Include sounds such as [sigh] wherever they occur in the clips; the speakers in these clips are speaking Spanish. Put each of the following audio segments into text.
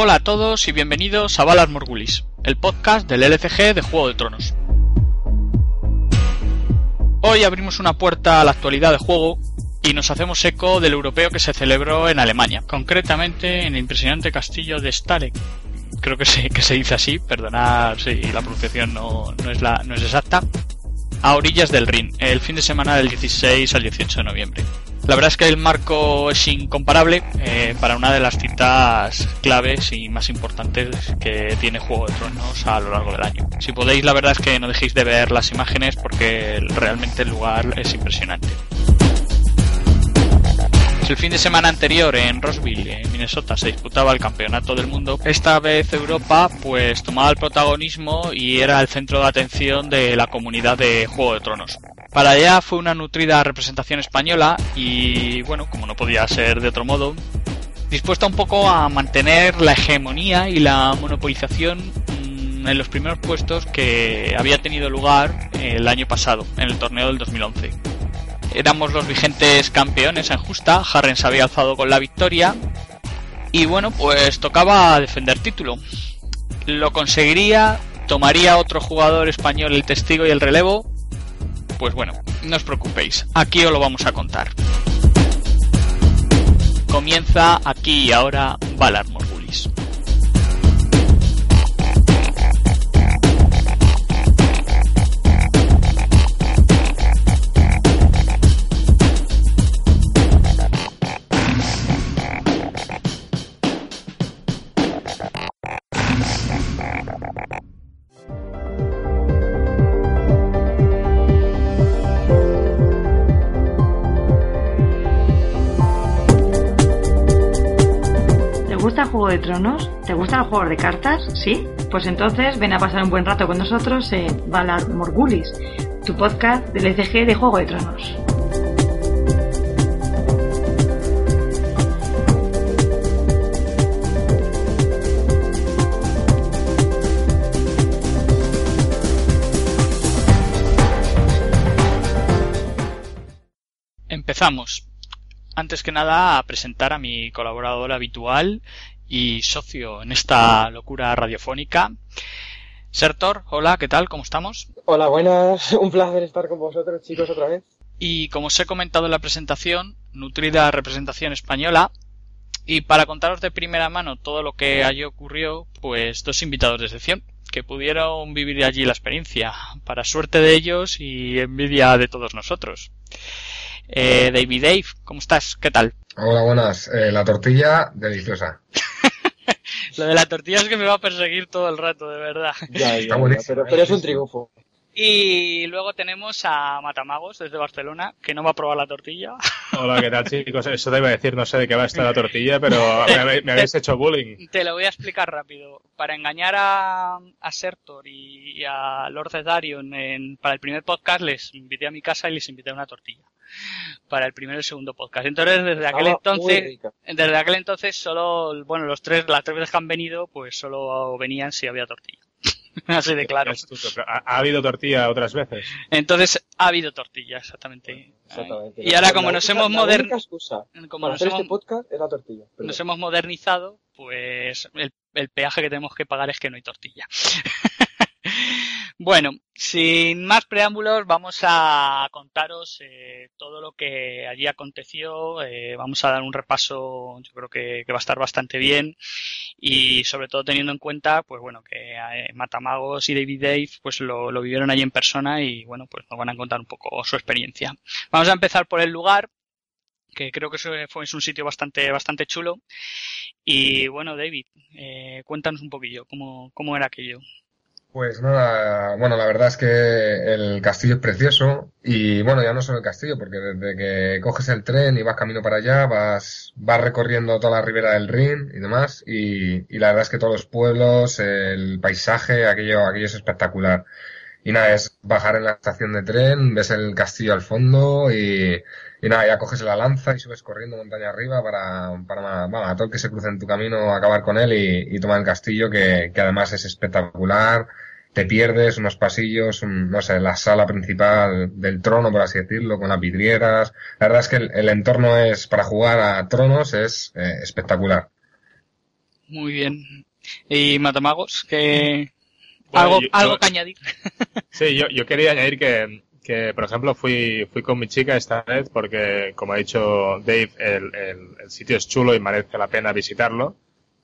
Hola a todos y bienvenidos a Balas Morgulis, el podcast del LCG de Juego de Tronos. Hoy abrimos una puerta a la actualidad de juego y nos hacemos eco del europeo que se celebró en Alemania, concretamente en el impresionante castillo de Stalek. Creo que se, que se dice así, perdonad si la pronunciación no, no, es la, no es exacta, a orillas del Rin, el fin de semana del 16 al 18 de noviembre. La verdad es que el marco es incomparable eh, para una de las citas claves y más importantes que tiene Juego de Tronos a lo largo del año. Si podéis, la verdad es que no dejéis de ver las imágenes porque realmente el lugar es impresionante. El fin de semana anterior en Roseville, Minnesota, se disputaba el campeonato del mundo, esta vez Europa pues tomaba el protagonismo y era el centro de atención de la comunidad de Juego de Tronos. Para allá fue una nutrida representación española y, bueno, como no podía ser de otro modo, dispuesta un poco a mantener la hegemonía y la monopolización mm, en los primeros puestos que había tenido lugar el año pasado, en el torneo del 2011. Éramos los vigentes campeones en justa, Harren se había alzado con la victoria y bueno, pues tocaba defender título. Lo conseguiría, tomaría otro jugador español el testigo y el relevo, pues bueno, no os preocupéis, aquí os lo vamos a contar. Comienza aquí y ahora Valar Morgulis. Juego de Tronos? ¿Te gustan los juegos de cartas? ¿Sí? Pues entonces ven a pasar un buen rato con nosotros en Valar Morgulis, tu podcast del ECG de Juego de Tronos. Empezamos. Antes que nada, a presentar a mi colaborador habitual y socio en esta locura radiofónica. Sertor, hola, ¿qué tal? ¿Cómo estamos? Hola, buenas. [laughs] Un placer estar con vosotros, chicos, otra vez. Y como os he comentado en la presentación, nutrida representación española. Y para contaros de primera mano todo lo que allí ocurrió, pues dos invitados de excepción que pudieron vivir allí la experiencia, para suerte de ellos y envidia de todos nosotros. Eh, David Dave, ¿cómo estás? ¿Qué tal? Hola, buenas. Eh, la tortilla, deliciosa. [laughs] Lo de la tortilla es que me va a perseguir todo el rato, de verdad. Ya, ya, ya, pero, pero es un triunfo. Y luego tenemos a Matamagos desde Barcelona, que no va a probar la tortilla. [laughs] Hola, ¿qué tal chicos? Eso te iba a decir, no sé de qué va a estar la tortilla, pero me, me habéis hecho bullying. Te lo voy a explicar rápido. Para engañar a, a Sertor y, a Lord Cedarion en, para el primer podcast les invité a mi casa y les invité a una tortilla para el primero y el segundo podcast. Entonces, desde aquel entonces, desde aquel entonces solo, bueno, los tres, las tres veces que han venido, pues solo venían si había tortilla. [laughs] Así de claro. ¿Ha, ¿Ha, habido tortilla otras veces? Entonces, ha habido tortilla, exactamente. exactamente. Y ahora, como nos hemos modernizado. Como nos hemos, este podcast es la tortilla. Perdón. Nos hemos modernizado, pues el, el peaje que tenemos que pagar es que no hay tortilla. [laughs] Bueno, sin más preámbulos, vamos a contaros eh, todo lo que allí aconteció. Eh, vamos a dar un repaso, yo creo que, va a estar bastante bien y sobre todo teniendo en cuenta, pues bueno, que eh, Matamagos y David Dave, pues lo, vivieron allí en persona y bueno, pues nos van a contar un poco su experiencia. Vamos a empezar por el lugar que creo que fue un sitio bastante bastante chulo y bueno David eh, cuéntanos un poquillo cómo, cómo era aquello pues nada, bueno, la verdad es que el castillo es precioso y bueno, ya no solo el castillo, porque desde que coges el tren y vas camino para allá, vas, vas recorriendo toda la ribera del Rin y demás y, y la verdad es que todos los pueblos, el paisaje, aquello, aquello es espectacular. Y nada, es bajar en la estación de tren, ves el castillo al fondo y, y nada, ya coges la lanza y subes corriendo montaña arriba para, para bueno, a todo el que se cruce en tu camino acabar con él y, y tomar el castillo que, que además es espectacular. Te pierdes unos pasillos, un, no sé, la sala principal del trono, por así decirlo, con las vidrieras. La verdad es que el, el entorno es, para jugar a tronos, es eh, espectacular. Muy bien. ¿Y Matamagos? que Bueno, ¿Algo, yo- algo yo- que añadir? Sí, yo, yo quería añadir que, que, por ejemplo, fui, fui con mi chica esta vez porque, como ha dicho Dave, el, el, el sitio es chulo y merece la pena visitarlo.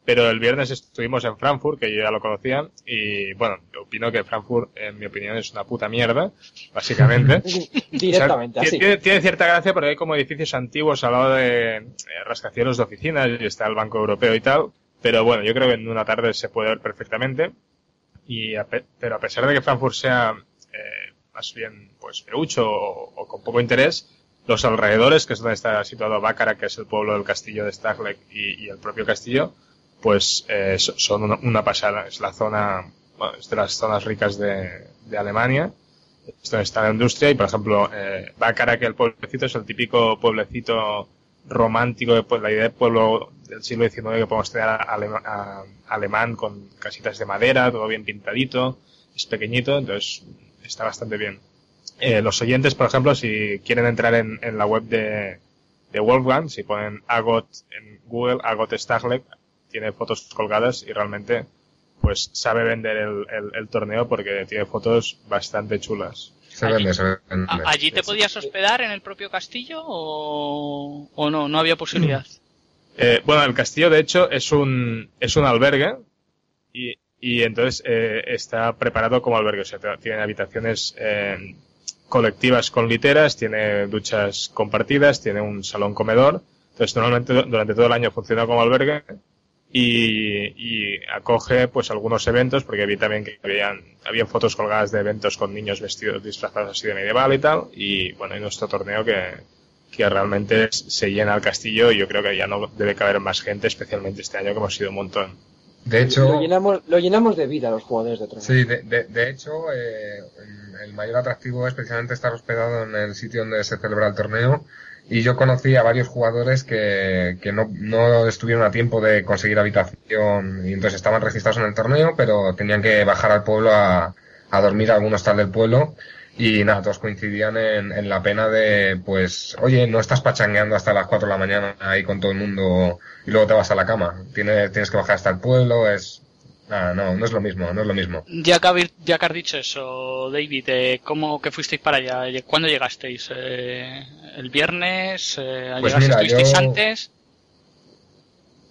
Pero el viernes estuvimos en Frankfurt, que yo ya lo conocía, y bueno, opino que Frankfurt, en mi opinión, es una puta mierda, básicamente. [laughs] Directamente, O sea, así. Tiene, tiene cierta gracia porque hay como edificios antiguos al lado de eh, rascacielos de oficinas y está el Banco Europeo y tal. Pero bueno, yo creo que en una tarde se puede ver perfectamente. Y a pe- pero a pesar de que Frankfurt sea eh, más bien pues feucho o, o con poco interés, los alrededores, que es donde está situado Bácara, que es el pueblo del castillo de Stagleg y, el propio castillo, pues eh, so- son una, una pasada. Es la zona, bueno, es de las zonas ricas de, Alemania es donde está la industria y por ejemplo eh, Bácara que el pueblecito es el típico pueblecito romántico de pues, la idea de pueblo del siglo XIX que podemos tener alemán con casitas de madera todo bien pintadito es pequeñito entonces está bastante bien Eh, los oyentes por ejemplo si quieren entrar en, en la web de, de Wolfgang si ponen Agot en Google Agot Stagleg tiene fotos colgadas y realmente pues sabe vender el, el- el torneo porque tiene fotos bastante chulas. Se Allí- vende, se vende. ¿A- ¿Allí te podías hospedar en el propio castillo o, o no? No había posibilidad. Eh, bueno, el castillo de hecho es un, es un albergue y, y entonces eh, está preparado como albergue. O sea, tiene habitaciones eh, colectivas con literas, tiene duchas compartidas, tiene un salón comedor. Entonces normalmente du- durante todo el año funciona como albergue y, acoge pues algunos eventos porque vi también que habían, habían fotos colgadas de eventos con niños vestidos disfrazados así de medieval y tal y bueno, y nuestro torneo que, que realmente se llena el castillo y yo creo que ya no debe caber más gente, especialmente este año que hemos sido un montón. De hecho, Lo llenamos, lo llenamos de vida los jugadores de Tronos. Sí, de, de, de hecho, eh, el mayor atractivo es precisamente estar hospedado en el sitio donde se celebra el torneo. Y yo conocí a varios jugadores que, que no, no estuvieron a tiempo de conseguir habitación y entonces estaban registrados en el torneo, pero tenían que bajar al pueblo a, a dormir a algún hostal del pueblo. Y nada, todos coincidían en, en la pena de, pues, oye, no estás pachangueando hasta las 4 de la mañana ahí con todo el mundo y luego te vas a la cama. Tienes, tienes que bajar hasta el pueblo, es, nada, no, no es lo mismo, no es lo mismo. Ya que, habéis- ya que has dicho eso, David, eh, ¿cómo que fuisteis para allá? ¿Cuándo llegasteis? Eh, ¿El viernes? Eh, Pues llegasteis- mira, ¿Estuvisteis yo- antes?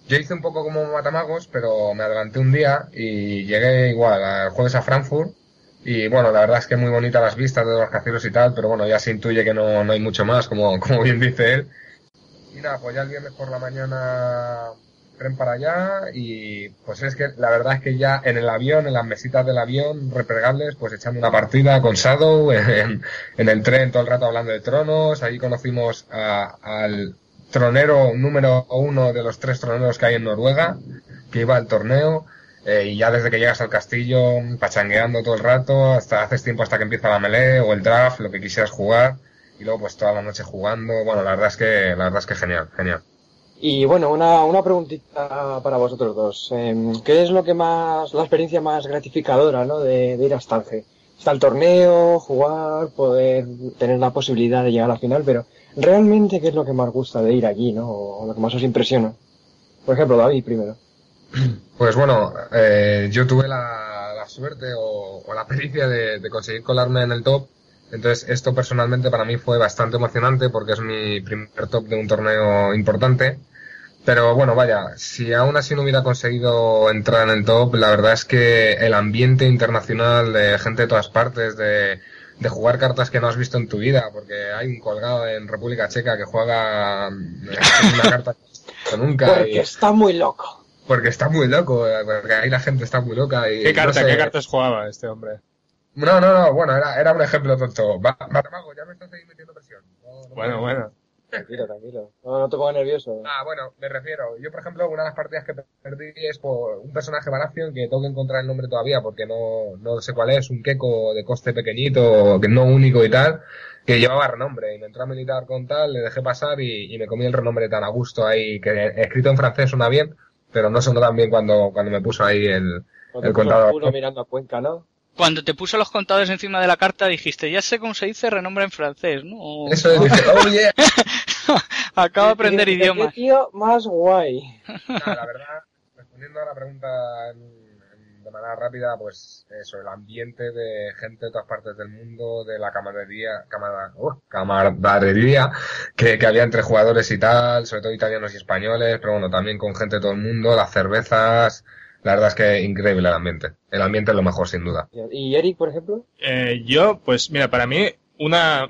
Yo hice un poco como Matamagos, pero me adelanté un día y llegué igual al jueves a Frankfurt. Y bueno, la verdad es que muy bonitas las vistas de los rascacielos y tal, pero bueno, ya se intuye que no, no hay mucho más, como, [laughs] como bien dice él. Y nada, pues ya el viernes por la mañana tren para allá y pues es que la verdad es que ya en el avión, en las mesitas del avión replegables, pues echando una partida con Shadow, [laughs] en, en el tren todo el rato hablando de tronos, ahí conocimos a- al tronero número uno de los tres troneros que hay en Noruega, que iba al torneo, eh, y ya desde que llegas al castillo, pachangueando todo el rato, hasta haces tiempo hasta que empieza la melee o el draft, lo que quisieras jugar, y luego pues toda la noche jugando, bueno, la verdad es que, la verdad es que genial, genial. Y bueno, una, una preguntita para vosotros dos. Em, ¿Qué es lo que más, la experiencia más gratificadora, ¿no? de, de ir a Stalge? Está el torneo, jugar, poder tener la posibilidad de llegar a la final, pero realmente qué es lo que más gusta de ir allí, ¿no? O lo que más os impresiona. Por ejemplo, David primero. Pues bueno, eh, yo tuve la, la suerte o, o la pericia de, de conseguir colarme en el top. Entonces, esto personalmente para mí fue bastante emocionante porque es mi primer top de un torneo importante. Pero bueno, vaya, si aún así no hubiera conseguido entrar en el top, la verdad es que el ambiente internacional de gente de todas partes, de, de jugar cartas que no has visto en tu vida, porque hay un colgado en República Checa que juega eh, una carta que nunca. Porque y- está muy loco. Porque está muy loco, porque ahí la gente está muy loca y... ¿Qué no carta, sé. qué cartas jugaba este hombre? No, no, no, bueno, era, era un ejemplo tonto. Va, Matamago, ya me estás ahí metiendo presión. No, no Bueno, me- bueno. Tranquilo, tranquilo. No, no te pongas nervioso. Ah, bueno, me refiero. Yo, por ejemplo, una de las partidas que perdí es por un personaje Baratheon que tengo que encontrar el nombre todavía porque no, no sé cuál es, un queco de coste pequeñito, que no único y tal, que llevaba renombre y me entró a militar con tal, le dejé pasar y, y me comí el renombre tan a gusto ahí, que escrito en francés suena bien, pero no sonó tan bien cuando, cuando me puso ahí el, Cuando el te puso contador. mirando a Cuenca, ¿no? Cuando te puso los contadores encima de la carta dijiste, ya sé cómo se dice renombre en francés, ¿no? Eso es, dije, oh yeah. [laughs] Acabo de aprender ¿Qué- qué- idiomas. tío más guay. Nada, la verdad, respondiendo a la pregunta manera rápida, pues eso, el ambiente de gente de todas partes del mundo, de la camaradería, uh, camaradería que, que había entre jugadores y tal, sobre todo italianos y españoles, pero bueno, también con gente de todo el mundo, las cervezas, la verdad es que increíble el ambiente. El ambiente es lo mejor, sin duda. ¿Y Eric, por ejemplo? Eh, yo, pues mira, para mí, una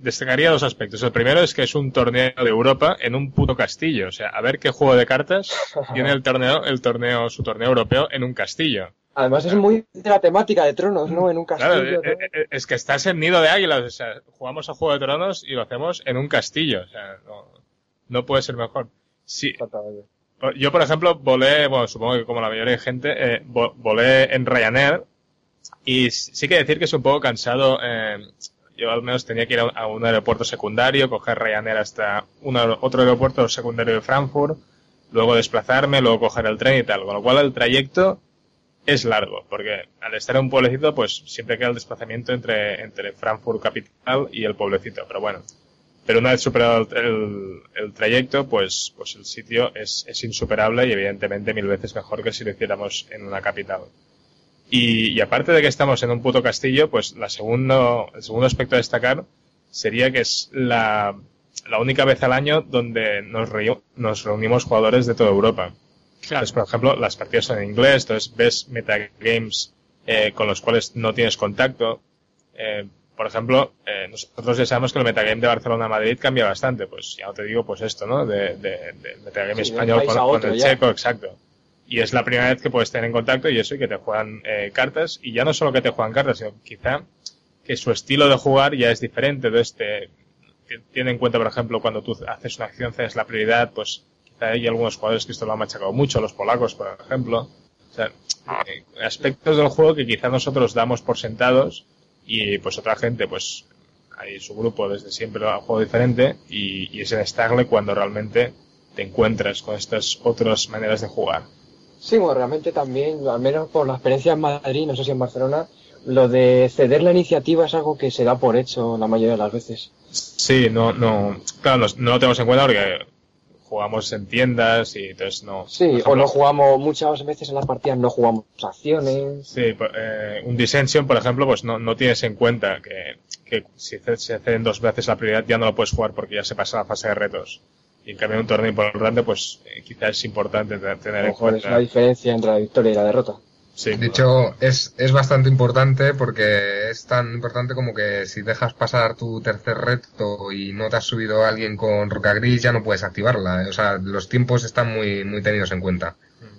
destacaría dos aspectos. El primero es que es un torneo de Europa en un puto castillo. O sea, a ver qué juego de cartas [laughs] tiene el torneo, el torneo, su torneo europeo en un castillo. Además es muy de la temática de tronos, ¿no? En un castillo. Claro, eh, eh, es que estás en nido de águilas. O sea, jugamos a Juego de Tronos y lo hacemos en un castillo. O sea, no, puede ser mejor. Sí. Yo, por ejemplo, volé, bueno, supongo que como la mayoría de gente, eh, volé en Ryanair y sí que decir que es un poco cansado eh, yo al menos tenía que ir a un aeropuerto secundario, coger Ryanair hasta otro aeropuerto secundario de Frankfurt, luego desplazarme, luego coger el tren y tal. Con lo cual el trayecto es largo, porque al estar en un pueblecito, pues siempre queda el desplazamiento entre, entre Frankfurt capital y el pueblecito. Pero bueno, pero una vez superado el, el, trayecto, pues, pues el sitio es, es insuperable y evidentemente mil veces mejor que si lo hiciéramos en una capital. Y, aparte de que estamos en un puto castillo, pues la segundo, el segundo aspecto a destacar sería que es la, la única vez al año donde nos, nos reunimos jugadores de toda Europa. Claro. Entonces, por ejemplo, las partidas son en inglés, entonces ves metagames eh, con los cuales no tienes contacto. Eh, por ejemplo, eh, nosotros ya sabemos que el metagame de Barcelona-Madrid cambia bastante, pues ya no te digo pues esto, ¿no? De, de, de metagame español con, el checo, exacto y es la primera vez que puedes tener en contacto y eso y que te juegan eh, cartas y ya no solo que te juegan cartas sino quizá que su estilo de jugar ya es diferente. De este tiene en cuenta por ejemplo cuando tú haces una acción cedes la prioridad pues quizá hay algunos jugadores que esto lo han machacado mucho los polacos por ejemplo. O sea eh, aspectos del juego que quizá nosotros damos por sentados y pues otra gente pues hay su grupo desde siempre ha jugado diferente y, y es en Stagle cuando realmente te encuentras con estas otras maneras de jugar Sí, bueno, realmente también, al menos por la experiencia en Madrid, no sé si en Barcelona, lo de ceder la iniciativa es algo que se da por hecho la mayoría de las veces. Sí, no, no, claro, no, lo tenemos en cuenta porque jugamos en tiendas y entonces no. Sí, o no jugamos, muchas veces en las partidas no jugamos acciones. Sí, eh, un Dissension, por ejemplo, pues no, no tienes en cuenta que, que si se ceden dos veces la prioridad ya no lo puedes jugar porque ya se pasa la fase de retos. Y en cambio, un torneo importante, pues eh, quizás es importante tener en cuenta. Es la diferencia entre la victoria y la derrota. Sí, de hecho, es, es bastante importante porque es tan importante como que si dejas pasar tu tercer reto y no te has subido a alguien con roca gris, ya no puedes activarla. O sea, los tiempos están muy, muy tenidos en cuenta.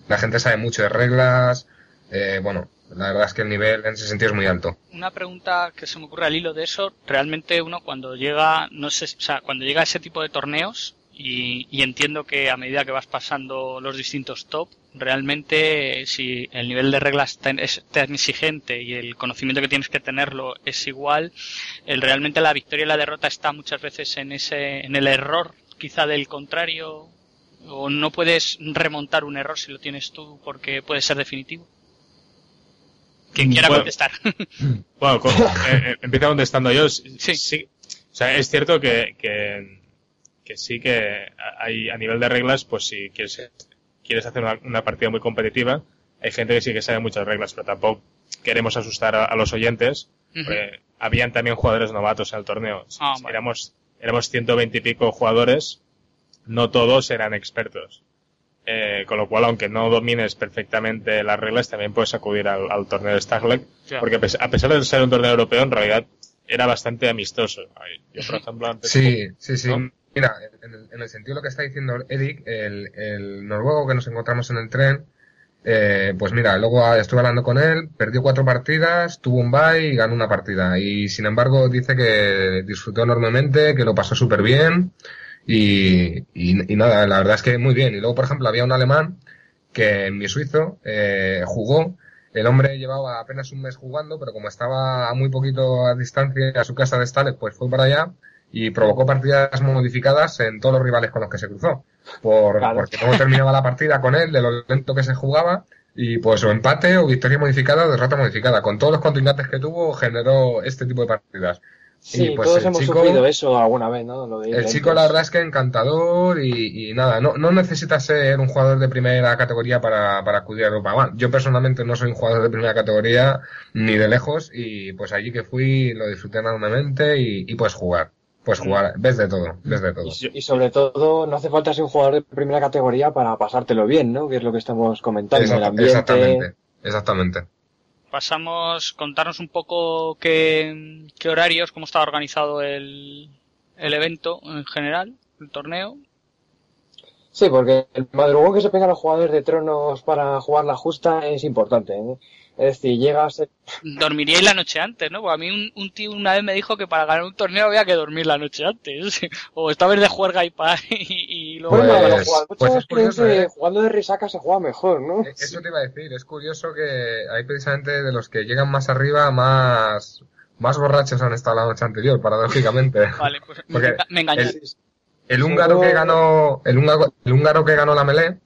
La gente sabe mucho de reglas. Eh, bueno, la verdad es que el nivel en ese sentido es muy alto. Una pregunta que se me ocurre al hilo de eso, realmente uno cuando llega, no sé, o sea, cuando llega a ese tipo de torneos, y, entiendo que a medida que vas pasando los distintos top, realmente si el nivel de reglas es tan exigente y el conocimiento que tienes que tenerlo es igual, el, realmente la victoria y la derrota está muchas veces en ese, en el error quizá del contrario, o no puedes remontar un error si lo tienes tú porque puede ser definitivo. Quien quiera contestar. [laughs] [laughs] Bueno, eh, eh, empieza contestando yo. Sí. sí. O sea, es cierto que, que que sí que hay a nivel de reglas, pues si quieres, quieres hacer una, partida muy competitiva, hay gente que sí que sabe muchas reglas, pero tampoco queremos asustar a, los oyentes. habían también jugadores novatos en el torneo. Ah, éramos, éramos 120 y pico jugadores, no todos eran expertos. Eh, con lo cual, aunque no domines perfectamente las reglas, también puedes acudir al, torneo de Stagleg, porque a pesar de ser un torneo europeo, en realidad era bastante amistoso. Yo, por ejemplo, antes... Sí, sí, sí. Mira, en el, sentido de lo que está diciendo Eric, el, el noruego que nos encontramos en el tren, eh, pues mira, luego estuve hablando con él, perdió cuatro partidas, tuvo un bye y ganó una partida. Y sin embargo dice que disfrutó enormemente, que lo pasó súper bien y, y, nada, la verdad es que muy bien. Y luego, por ejemplo, había un alemán que en mi suizo eh, jugó. El hombre llevaba apenas un mes jugando, pero como estaba a muy poquito a distancia a su casa de Stales, pues fue para allá y provocó partidas modificadas en todos los rivales con los que se cruzó. Por, Porque no terminaba la partida con él, de lo lento que se jugaba, y pues o empate o victoria modificada o derrota modificada. Con todos los contrincantes que tuvo generó este tipo de partidas. Sí, pues todos el hemos chico- sufrido eso alguna vez, ¿no? Lo de El chico la verdad es que encantador y, y nada, no, no necesitas ser un jugador de primera categoría para, para acudir a Europa. Bueno, yo personalmente no soy un jugador de primera categoría ni de lejos y pues allí que fui lo disfruté enormemente y, y puedes jugar. Pues jugar, ves de todo, ves de todo. Y, y sobre todo, no hace falta ser un jugador de primera categoría para pasártelo bien, ¿no? Que es lo que estamos comentando, el Exacta- ambiente. exactamente, exactamente. Pasamos, contarnos un poco qué, qué horarios, cómo estaba organizado el, el evento en general, el torneo. Sí, porque el madrugón que se pegan los jugadores de tronos para jugar la justa es importante, ¿eh? Es decir, llegas... Dormiríais la noche antes, ¿no? Porque a mí un, un tío una vez me dijo que para ganar un torneo había que dormir la noche antes. [laughs] o estabas de juerga y, pa, [laughs] y, y luego... Bueno, los jugadores pues es curioso, que ¿eh? jugando de risaca se juega mejor, ¿no? Eso te iba a decir, es curioso que hay precisamente de los que llegan más arriba, más, más borrachos han estado la noche anterior, paradójicamente. [laughs] Vale, pues me, Porque me engañó. el- El húngaro que ganó, el húngaro, el húngaro que ganó la melee,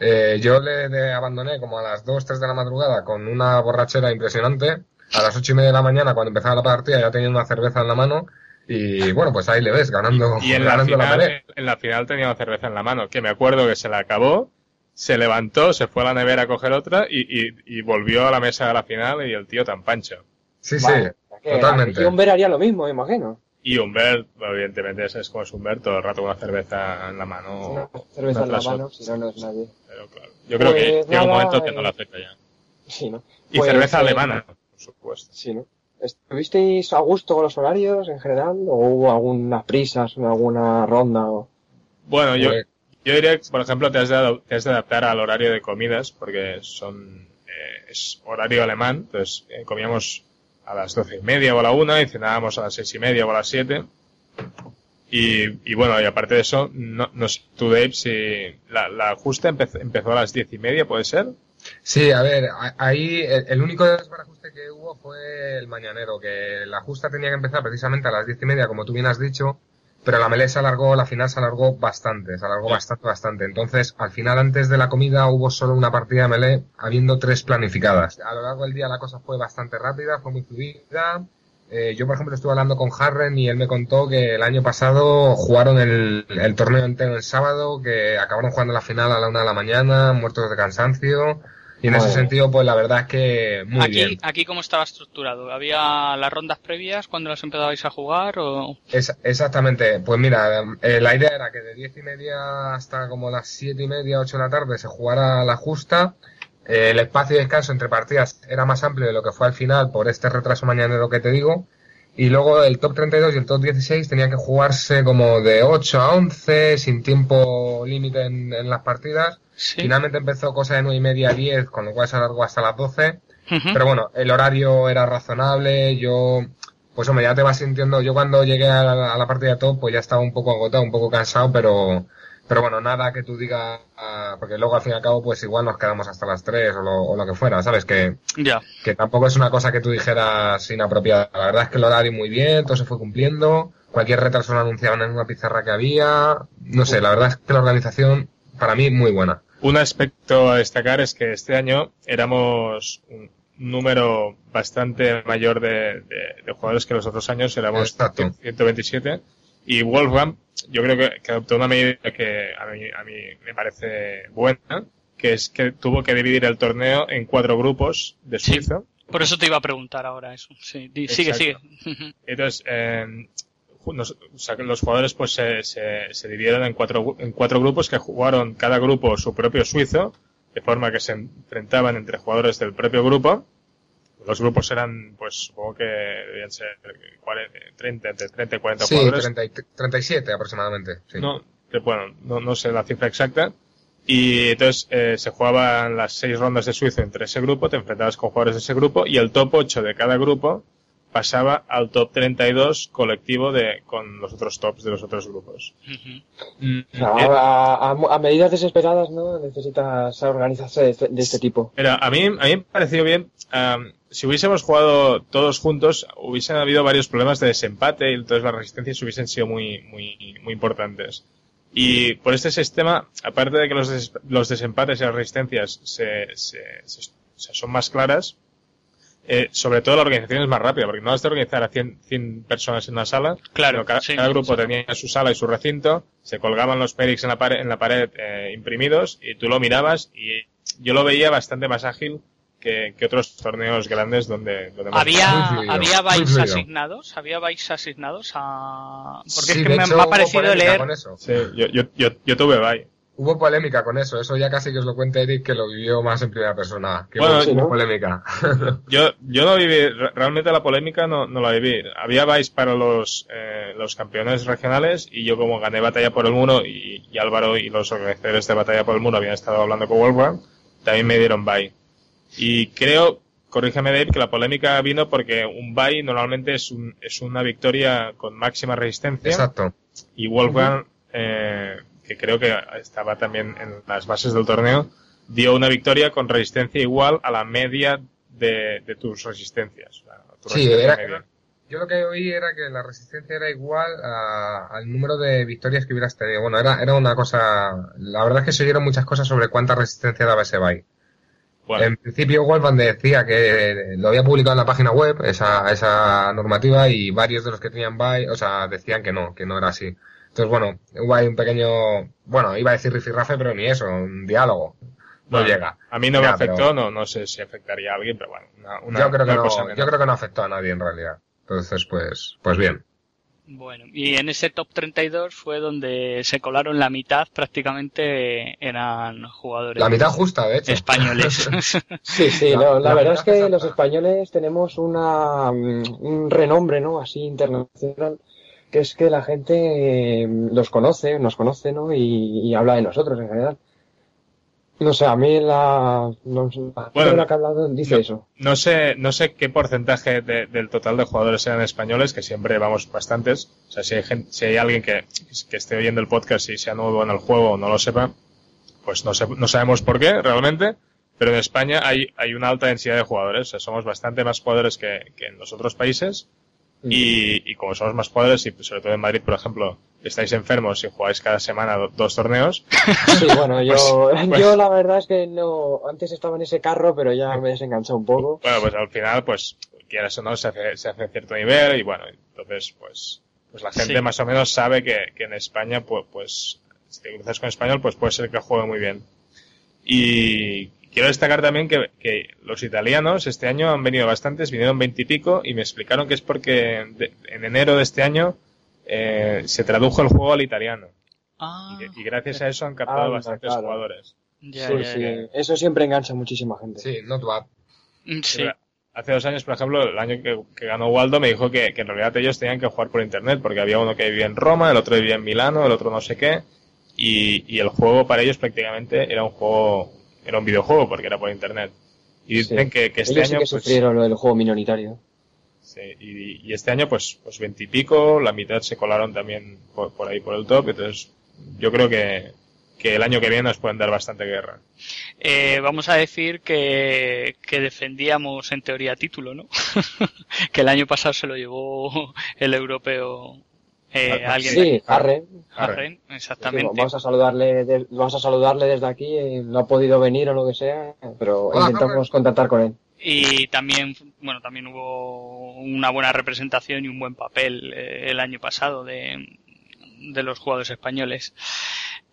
eh, yo le de- abandoné como a las 2, 3 de la madrugada con una borrachera impresionante. A las ocho y media de la mañana, cuando empezaba la partida, ya tenía una cerveza en la mano. Y bueno, pues ahí le ves, ganando, Y en la, ganando la final, en la final tenía una cerveza en la mano, que me acuerdo que se la acabó, se levantó, se fue a la nevera a coger otra y, y, y volvió a la mesa de la final y el tío tan pancho. Sí, Vale, sí, totalmente. aquí Humber haría lo mismo, me imagino. Y Humbert, evidentemente, ese es como es Humbert, todo el rato con una cerveza en la mano. Una cerveza en la mano, si no, no es nadie. Claro, yo creo que Pues llega un momento que no eh, la acepta ya. Sí, ¿no? Y Pues, cerveza eh, alemana, por supuesto. Sí, ¿no? ¿Estuvisteis a gusto con los horarios en general? ¿O hubo algunas prisas, alguna ronda? O... Bueno, yo, Pues- yo diría que, por ejemplo, te has, de, te has de adaptar al horario de comidas, porque son eh, es horario alemán, entonces eh, comíamos a las doce y media o a la una y cenábamos a las seis y media o a las siete. Y, y bueno, y aparte de eso, no, no sé tú, Dave, si la, la justa empezó, empezó a las diez y media, ¿puede ser? Sí, a ver, ahí el, el único desbarajuste que hubo fue el mañanero, que la justa tenía que empezar precisamente a las diez y media, como tú bien has dicho, pero la melee se alargó, la final se alargó bastante, se alargó bastante, bastante. Entonces, al final, antes de la comida, hubo solo una partida de melee, habiendo tres planificadas. A lo largo del día la cosa fue bastante rápida, fue muy fluida. Eh, yo, por ejemplo, estuve hablando con Harren y él me contó que el año pasado jugaron el, el torneo entero el sábado, que acabaron jugando la final a la una de la mañana, muertos de cansancio. Y en ese Joder. sentido, pues la verdad es que muy aquí, bien. aquí cómo estaba estructurado. ¿Había las rondas previas cuando las empezabais a jugar o...? Es- exactamente. Pues mira, eh, la idea era que de diez y media hasta como las siete y media, ocho de la tarde se jugara la justa. Eh, el espacio de descanso entre partidas era más amplio de lo que fue al final por este retraso mañanero que te digo. Y luego el top 32 y el top 16 tenían que jugarse como de 8 a 11, sin tiempo límite en, en las partidas. Sí. Finalmente empezó cosa de 9 y media a 10, con lo cual se alargó hasta las 12. Ujú. Pero bueno, el horario era razonable, yo, pues hombre, ya te vas sintiendo, yo cuando llegué a la, a la partida top, pues ya estaba un poco agotado, un poco cansado, pero, pero bueno, nada que tú digas, ah, porque luego al fin y al cabo, pues igual nos quedamos hasta las 3 o lo, o lo que fuera, ¿sabes? Que, Ya. que tampoco es una cosa que tú dijeras inapropiada. La verdad es que el horario muy bien, todo se fue cumpliendo, cualquier retraso lo anunciaban en una pizarra que había, no sé, la verdad es que la organización, para mí, muy buena. Un aspecto a destacar es que este año éramos un número bastante mayor de, de- de jugadores que los otros años, éramos Exacto. 127. Y Wolfram, yo creo que, que adoptó una medida que a mí, a mí me parece buena, que es que tuvo que dividir el torneo en cuatro grupos de Sí. Suiza. Por eso te iba a preguntar ahora eso. Sí, sigue, sigue. [laughs] Entonces, eh, ju- nos- o sea, que los jugadores pues se, se, se dividieron en cuatro, en cuatro grupos que jugaron cada grupo su propio suizo, de forma que se enfrentaban entre jugadores del propio grupo. Los grupos eran, pues supongo que debían ser 40, 30, entre 30 y 40 Sí, jugadores. 30 y- 37 aproximadamente. sí. No, que, bueno, no, no sé la cifra exacta. Y entonces eh, se jugaban las seis rondas de suizo entre ese grupo, te enfrentabas con jugadores de ese grupo y el top 8 de cada grupo pasaba al top 32 colectivo de con los otros tops de los otros grupos. Eh, a, a- a medidas desesperadas, ¿no? Necesitas organizarse de este, de este tipo. Mira, a mí, a mí me pareció bien. am, si hubiésemos jugado todos juntos, hubiesen habido varios problemas de desempate y entonces las resistencias hubiesen sido muy, muy, muy importantes. Y por este sistema, aparte de que los, des- los desempates y las resistencias se, se- se- se- son más claras, eh, sobre todo la organización es más rápida, porque no has de organizar a 100, 100 personas en una sala. Claro, cada, sí, cada grupo sí. tenía su sala y su recinto, se colgaban los perics en la pared, en la pared eh, imprimidos y tú lo mirabas y yo lo veía bastante más ágil que, que otros torneos grandes donde, donde Había, fluido, había bytes asignados, había bytes asignados a... Porque Sí, es que me, hecho, me ha parecido leer... con eso. Sí, yo, yo, yo, yo tuve bye. Hubo polémica con eso, eso ya casi que os lo cuenta Eric que lo vivió más en primera persona. Que Bueno, hubo polémica. [laughs] Yo, yo no viví, re- realmente la polémica no, no la viví. Había vais para los, eh, los campeones regionales y yo como gané batalla por el muro y, y Álvaro y los organizadores de batalla por el muro habían estado hablando con World War, también me dieron bye. Y creo, corrígeme Dave, que la polémica vino porque un bye normalmente es, un, es una victoria con máxima resistencia Exacto. y Wolfgang, eh, que creo que estaba también en las bases del torneo, dio una victoria con resistencia igual a la media de, de tus resistencias. tu Sí, resistencia era- media. Yo lo que oí era que la resistencia era igual a- al número de victorias que hubieras tenido. Bueno, era, era una cosa... La verdad es que se oyeron muchas cosas sobre cuánta resistencia daba ese bye. Bueno, En principio, Wolfgang decía que lo había publicado en la página web, esa, esa normativa, y varios de los que tenían bye, o sea, decían que no, que no era así. Entonces, bueno, hubo ahí un pequeño, bueno, iba a decir rifirrafe, pero ni eso, un diálogo. No bueno, llega. A mí no me afectó, pero- no, no sé si afectaría a alguien, pero bueno, una, una- yo creo que no, cosa yo creo que no afectó a nadie en realidad. Entonces, pues, pues bien. Bueno, y en ese top 32 fue donde se colaron la mitad, prácticamente eran jugadores La mitad justa, de hecho. españoles. [laughs] Sí, sí, La- no, la, la verdad es que exacta. los españoles tenemos una, mm, un renombre, ¿no? Así internacional, que es que la gente eh, los conoce, nos conoce, ¿no? Y, y habla de nosotros en general. No sé, a mí la, no la gente Bueno, que he hablado dice no. eso. No sé, no sé qué porcentaje de- del total de jugadores eran españoles, que siempre vamos bastantes. O sea, si hay, gen- si hay alguien que, que esté oyendo el podcast y sea nuevo en el juego o no lo sepa, pues no, sé- no sabemos por qué realmente. Pero en España hay, hay una alta densidad de jugadores. O sea, somos bastante más jugadores que, que en los otros países. Y, y como somos más jugadores, y sobre todo en Madrid, por ejemplo, estáis enfermos y jugáis cada semana do- dos torneos, Sí, bueno, [laughs] yo, pues- yo la verdad es que no, antes estaba en ese carro, pero ya me he desenganchado un poco. Bueno, pues al final, pues, quieras o no, se hace, se hace a cierto nivel y bueno, entonces, pues, pues la gente Sí. más o menos sabe que, que en España, pues, pues, si te cruzas con español, pues puede ser que juegue muy bien. Y quiero destacar también que, que los italianos este año han venido bastantes, vinieron veintipico y me explicaron que es porque de- en enero de este año eh, se tradujo el juego al italiano. Ah, Y, y gracias a eso han captado Anda, bastantes claro. jugadores. ya, Sí, ya, sí, ya. eso siempre engancha a muchísima gente. Sí, not bad. Mm, Sí. Hace dos años, por ejemplo, el año que, que ganó Waldo me dijo que, que en realidad ellos tenían que jugar por internet porque había uno que vivía en Roma, el otro vivía en Milano, el otro no sé qué, y, y el juego para ellos prácticamente era un juego, era un videojuego porque era por internet. Y dicen Sí. que, que este Ellos sí año, que pues, sufrieron lo del juego minoritario. sí, y, y este año, pues, pues veintipico, la mitad se colaron también por, por ahí por el top, entonces yo creo que, que el año que viene nos pueden dar bastante guerra. Eh, vamos a decir que, que defendíamos en teoría título, ¿no? [laughs] que el año pasado se lo llevó el europeo eh, alguien Sí. Harren. Harren, exactamente. Vamos a saludarle, de- vamos a saludarle desde aquí. eh, No ha podido venir o lo que sea, pero Hola, intentamos contactar con él. Y también, bueno, también hubo una buena representación y un buen papel eh, el año pasado de, de los jugadores españoles.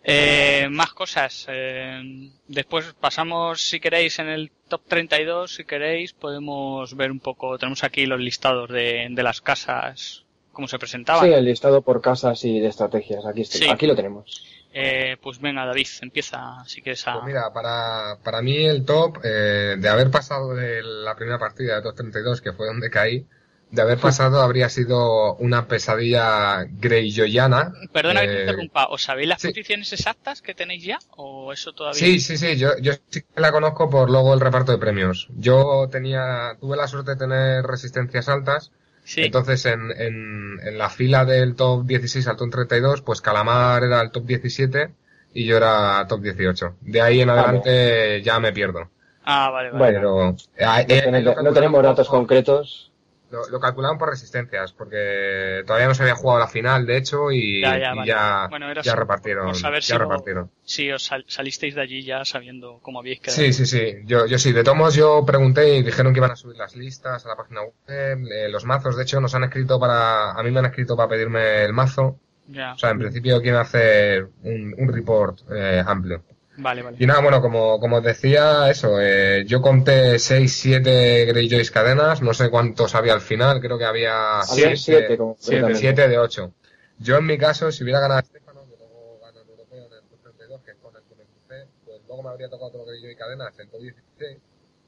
Eh, más cosas. eh, después pasamos, si queréis, en el top 32, si queréis, podemos ver un poco, tenemos aquí los listados de, de las casas, cómo se presentaban. Sí, el listado por casas y de estrategias. Aquí, está- Sí. aquí lo tenemos. Eh, pues venga, David, empieza, si quieres a... Pues mira, para, para mí el top, eh, de haber pasado de la primera partida de 232, que fue donde caí, de haber pasado habría sido una pesadilla greyjoyana. Perdona que te Eh, interrumpa, ¿os sabéis las sí. posiciones exactas que tenéis ya? ¿O eso todavía? Sí, sí, sí, yo, yo sí que la conozco por luego el reparto de premios. Yo tenía, tuve la suerte de tener resistencias altas, Sí. entonces en, en, en la fila del top 16 al top 32, pues Calamar era el top 17 y yo era top 18. De ahí en adelante ya me pierdo. Ah, vale, vale. Bueno, Pero eh, no, eh, tenemos- lo que no tenemos datos poco- [laughs] concretos. Lo, lo calculaban por resistencias, porque todavía no se había jugado la final, de hecho, y Ya, ya, vale. Bueno, repartieron. ya si repartieron. Sí, os sal- salisteis de allí ya sabiendo cómo habíais quedado. Sí, sí, sí. Yo, yo sí. De todos modos, yo pregunté y dijeron que iban a subir las listas a la página web, eh, los mazos. De hecho, nos han escrito para, a mí me han escrito para pedirme el mazo. Ya, O sea, en principio quieren hacer un, un report eh, amplio. Vale, vale. Y nada, bueno, como, como os decía, eso, eh, yo conté 6, 7 Greyjoys cadenas, no sé cuántos había al final, creo que había Había siete, concretamente. 7 de 8. Yo en mi caso, si hubiera ganado Estefano, que luego ganó el europeo en el top 32, que es con el que me crucé, pues luego me habría tocado otro Greyjoy cadenas en top 16.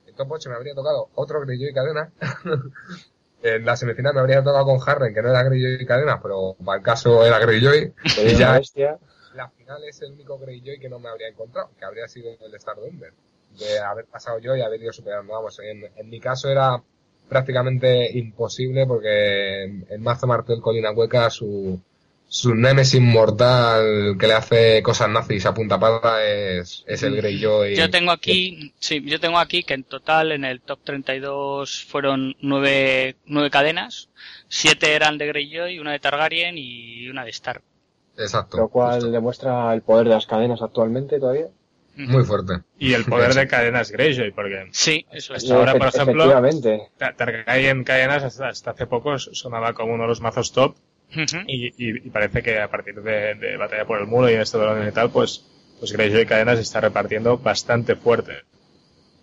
En top 8 me habría tocado otro Greyjoy cadena. [laughs] en la semifinal me habría tocado con Harren, que no era Greyjoy cadenas, pero para el caso era Greyjoy. Digo, Ya. bestia. La final es el único Greyjoy que no me habría encontrado, que habría sido el de Star. De haber pasado yo y haber ido superando. Vamos, en, en mi caso era prácticamente imposible porque en mazo Martel Colina Hueca su, su némesis mortal que le hace cosas nazis a punta pala es, es el Greyjoy. Yo tengo aquí, sí, yo tengo aquí que en total en el top 32 fueron nueve, nueve cadenas, siete eran de Greyjoy, una de Targaryen y una de Stark. Exacto. Lo cual justo. demuestra el poder de las cadenas actualmente todavía. Muy fuerte. Y el poder de cadenas Greyjoy, porque Sí, eso es. Hasta ahora, por ejemplo, Targaryen Cadenas hasta, hasta hace poco sonaba como uno de los mazos top y, y- y parece que a partir de, de Batalla por el Muro y esto de la y tal, pues, pues Greyjoy Cadenas está repartiendo bastante fuerte.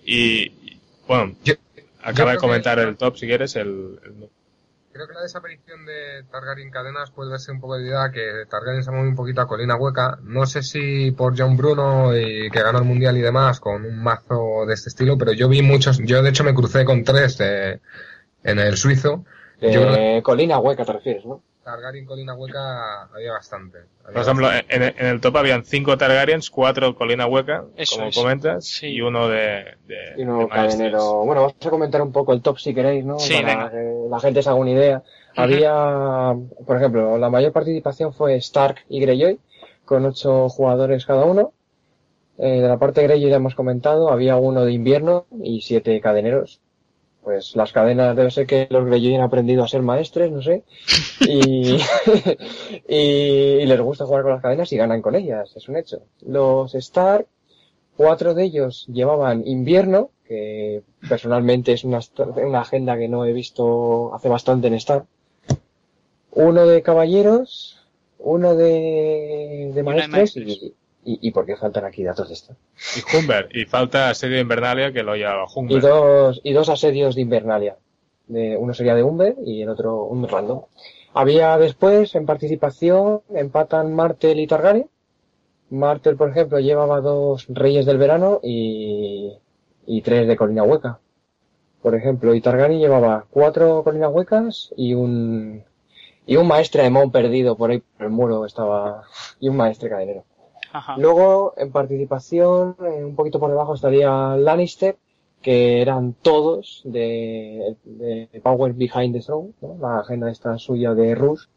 Y, y, bueno, Yo- acaba de que- comentar el top si quieres, el, el- Creo que la desaparición de Targaryen Cadenas puede verse un poco de idea que Targaryen se ha movido un poquito a colina hueca. No sé si por John Bruno y que ganó el mundial y demás con un mazo de este estilo, pero yo vi muchos. Yo de hecho me crucé con tres de- en el suizo. De Yo Colina Hueca te refieres, ¿no? Targaryen colina hueca había bastante. Había por ejemplo, bastante. en, en el top habían cinco Targaryens, cuatro Colina Hueca, Eso como comentas, Sí. y uno de, de, Y uno de cadenero. Bueno, vamos a comentar un poco el top si queréis, ¿no? Sí, Para venga. que la gente se haga una idea. Había, por ejemplo, la mayor participación fue Stark y Greyjoy, con ocho jugadores cada uno. Eh, de la parte de Greyjoy ya hemos comentado, había uno de invierno y siete cadeneros. Pues las cadenas debe ser que los Greyjoy han aprendido a ser maestres, no sé. Y, [laughs] y les gusta jugar con las cadenas y ganan con ellas, es un hecho. Los Stark Cuatro de ellos llevaban invierno, que personalmente es una, una agenda que no he visto hace bastante en Star. Uno de caballeros, uno de, de maestres maestres. y, y, y ¿por qué faltan aquí datos de Star? Y Humber, y falta Asedio Invernalia que lo lleva Y Humber. dos, y dos asedios de Invernalia. De, uno sería de Umber y el otro un random. Había después, en participación, empatan Martel y Targaryen. Martel, por ejemplo, llevaba dos Reyes del Verano y, y tres de Colina Hueca. Por ejemplo, y Targaryen llevaba cuatro Colinas Huecas y un, y un maestre de Mon perdido por ahí por el muro estaba, y un maestre cadenero. Ajá. Luego, en participación, eh, un poquito por debajo estaría Lannister, que eran todos de, de Power Behind the Throne, ¿no? la agenda esta suya de Rus.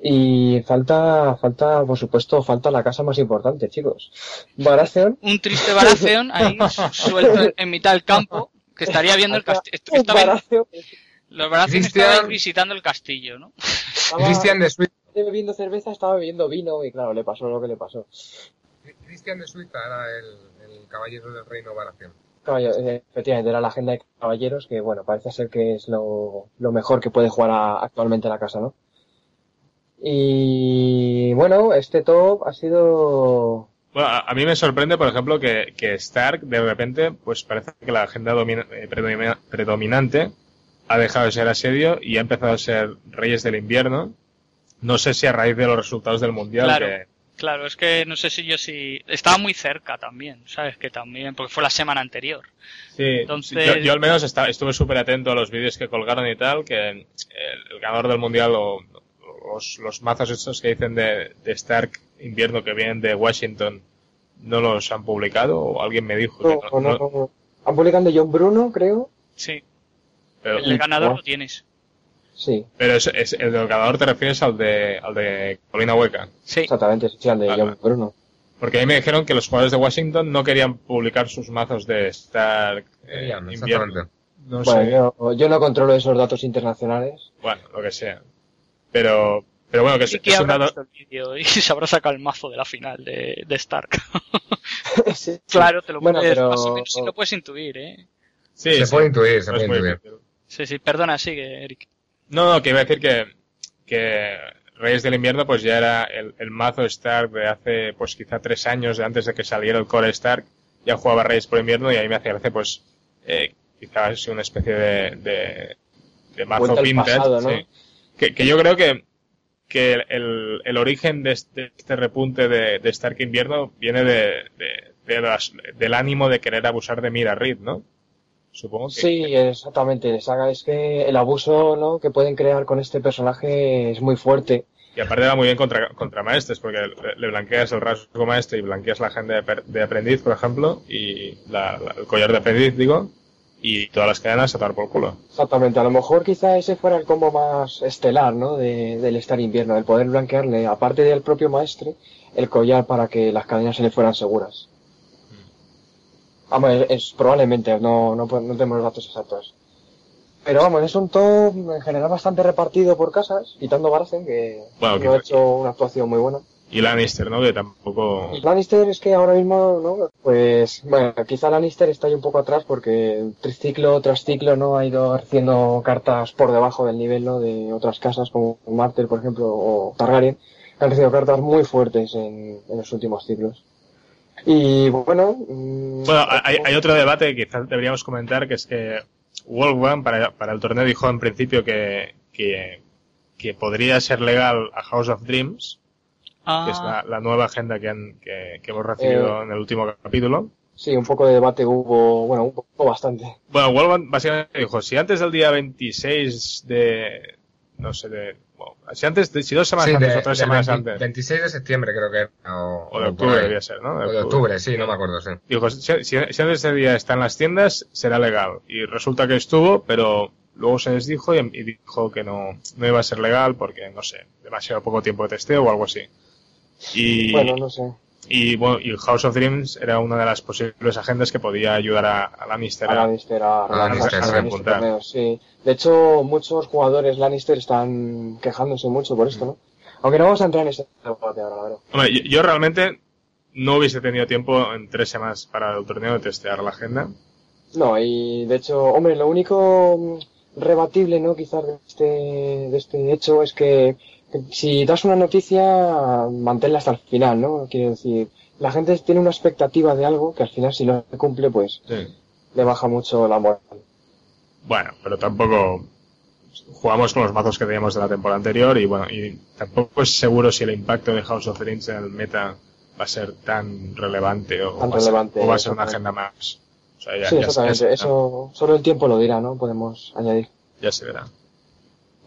Y falta, falta, por supuesto, falta la casa más importante, chicos. Baratheon. Un triste Baratheon [laughs] ahí suelto en- mitad del campo que estaría viendo el castillo. Los Baratheon Christian- estaban visitando el castillo, ¿no? Cristian de Suiza. bebiendo cerveza, estaba bebiendo vino y claro, le pasó lo que le pasó. Cristian de Suiza era el, el caballero del reino Baratheon. Caballo- eh, efectivamente, era la agenda de caballeros, que bueno, parece ser que es lo, lo mejor que puede jugar a- actualmente la casa, ¿no? Y bueno, este top ha sido Bueno, a, a mí me sorprende, por ejemplo, que, que Stark de repente, pues parece que la agenda domina- eh, predomina- predominante ha dejado de ser asedio y ha empezado a ser Reyes del Invierno. No sé si a raíz de los resultados del Mundial. Claro. que- Claro, es que no sé si yo sí... Estaba muy cerca también, ¿sabes? Que también, porque fue la semana anterior. Sí, Entonces- yo, yo al menos esta- estuve súper atento a los vídeos que colgaron y tal, que el, el ganador del mundial o los, los mazos estos que dicen de, de Stark invierno que vienen de Washington no los han publicado o alguien me dijo que No, no, no, no. Han publicado John Bruno, creo. Sí, pero, el ganador no. lo tienes. Sí, pero es, es- el del ganador te refieres al de, al de Colina Hueca. Sí, exactamente, sí, al de Vale. John Bruno. Porque ahí me dijeron que los jugadores de Washington no querían publicar sus mazos de Stark eh, Querían, invierno. No Bueno, sé. yo, yo no controlo esos datos internacionales. Bueno, lo que sea. Pero, pero bueno, que es, Sí que es un habrá dato. visto el vídeo [laughs] y se habrá sacado el mazo de la final de, de Stark. [laughs] Sí, sí. claro, te lo Bueno, puedes, pero- más o menos sí lo puedes intuir, ¿eh? Sí, se sí, puede intuir, se puede muy intuir. difícil. Sí, sí, perdona, sigue, Eric. No, no, que iba a decir que, que Reyes del Invierno pues ya era el, el mazo Stark de hace pues quizá tres años, de antes de que saliera el core Stark, ya jugaba Reyes por Invierno y ahí me hacía gracia pues eh, quizás una especie de, de, de mazo vintage. pasado, ¿no? sí. que, que yo creo que, que el, el origen de este, este repunte de, de Stark Invierno viene de, de- de las- del ánimo de querer abusar de Mira Reed, ¿no? Supongo que... Sí, exactamente. Es que el abuso ¿no? que pueden crear con este personaje es muy fuerte. Y aparte va muy bien contra, contra maestres, porque le, le blanqueas el rasgo maestre y blanqueas la agenda de, aprendiz, por ejemplo, y la- la- el collar de aprendiz, digo, y todas las cadenas a dar por culo. Exactamente. A lo mejor quizá ese fuera el combo más estelar ¿no? de, del estar invierno, el poder blanquearle, aparte del propio maestre, el collar para que las cadenas se le fueran seguras. Vamos, es, es- probablemente, no, no, no tenemos datos exactos. Pero vamos, es un top en general bastante repartido por casas, quitando Barcen, que Bueno, no ha hecho una actuación muy buena. Y Lannister, ¿no? Que tampoco... Lannister es que ahora mismo, ¿no? Pues, bueno, quizá Lannister está ahí un poco atrás porque ciclo tras ciclo, ¿no? Ha ido haciendo cartas por debajo del nivel, ¿no? De otras casas como Martel, por ejemplo, o Targaryen, han recibido cartas muy fuertes en, en los últimos ciclos. Y bueno, mm, Bueno, hay, hay otro debate que quizás deberíamos comentar, que es que Wolfgang para, para el torneo dijo en principio que, que, que podría ser legal a House of Dreams, que es la, Ah, la nueva agenda que, han, que, que hemos recibido Eh. en el último capítulo. sí, un poco de debate hubo, bueno, un poco bastante. Bueno, Wolfgang básicamente dijo, si antes del día 26 de... no sé, de... bueno, si antes, si dos semanas Sí, antes de- o tres semanas 20 antes, 26 de septiembre creo que era, o, o de octubre debía ser, ¿no? O de octubre, sí, no me acuerdo, sí. Dijo, si, si- si antes de ese día está en las tiendas, será legal. Y resulta que estuvo, pero luego se les dijo y, y dijo que no, no iba a ser legal porque, no sé, demasiado poco tiempo de testeo o algo así. Y, Bueno, no sé. Y, bueno, y House of Dreams era una de las posibles agendas que podía ayudar a, a Lannister A Lannister, a, a Lannister. Lannister sí. De hecho, muchos jugadores Lannister están quejándose mucho por esto, ¿no? Aunque no vamos a entrar en ese debate ahora, la verdad. Hombre, yo, yo realmente no hubiese tenido tiempo en tres semanas para el torneo de testear la agenda. No, y de hecho, hombre, lo único mm, rebatible, ¿no? Quizás de este, de este hecho es que si das una noticia, manténla hasta el final, ¿no? Quiero decir, la gente tiene una expectativa de algo que al final si no se cumple, pues le baja mucho la moral. Bueno, pero tampoco jugamos con los mazos que teníamos de la temporada anterior y bueno, y tampoco es seguro si el impacto de House of Dreams en el meta va a ser tan relevante o, Tan va, a ser, relevante, o va a ser una agenda más. O sea, ya, sí, ya- exactamente. ya- Eso solo el tiempo lo dirá, ¿no? Podemos añadir. ya se verá.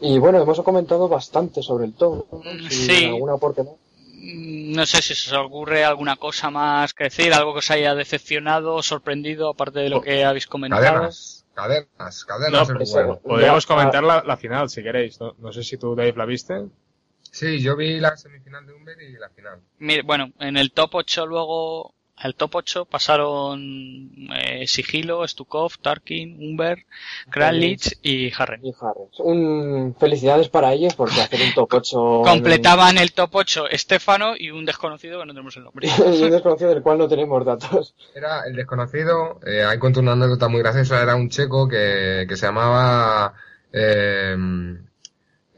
Y bueno, hemos comentado bastante sobre el top, ¿no? Mm, Si sí. alguna aporte, ¿no? mm, no sé si se os ocurre alguna cosa más que decir, algo que os haya decepcionado o sorprendido, aparte de lo que habéis comentado. Cadenas, cadenas, cadenas. No, es eso- bueno. Podríamos Ya, comentar la, la final si queréis. No, no sé si tú, Dave, la viste. Sí, yo vi la semifinal de Humber y la final. Mire, bueno, en el top 8 luego, al top 8 pasaron eh, Sigilo, Stukov, Tarkin, Umber, Kranlich y Harren. Y Harris. Un, felicidades para ellos porque hacer un top 8 Completaban el top 8 Estefano y un desconocido que no tenemos el nombre. [laughs] y un desconocido del cual no tenemos datos. Era el desconocido, eh, ahí cuento una anécdota muy graciosa, era un checo que, que se llamaba... Eh,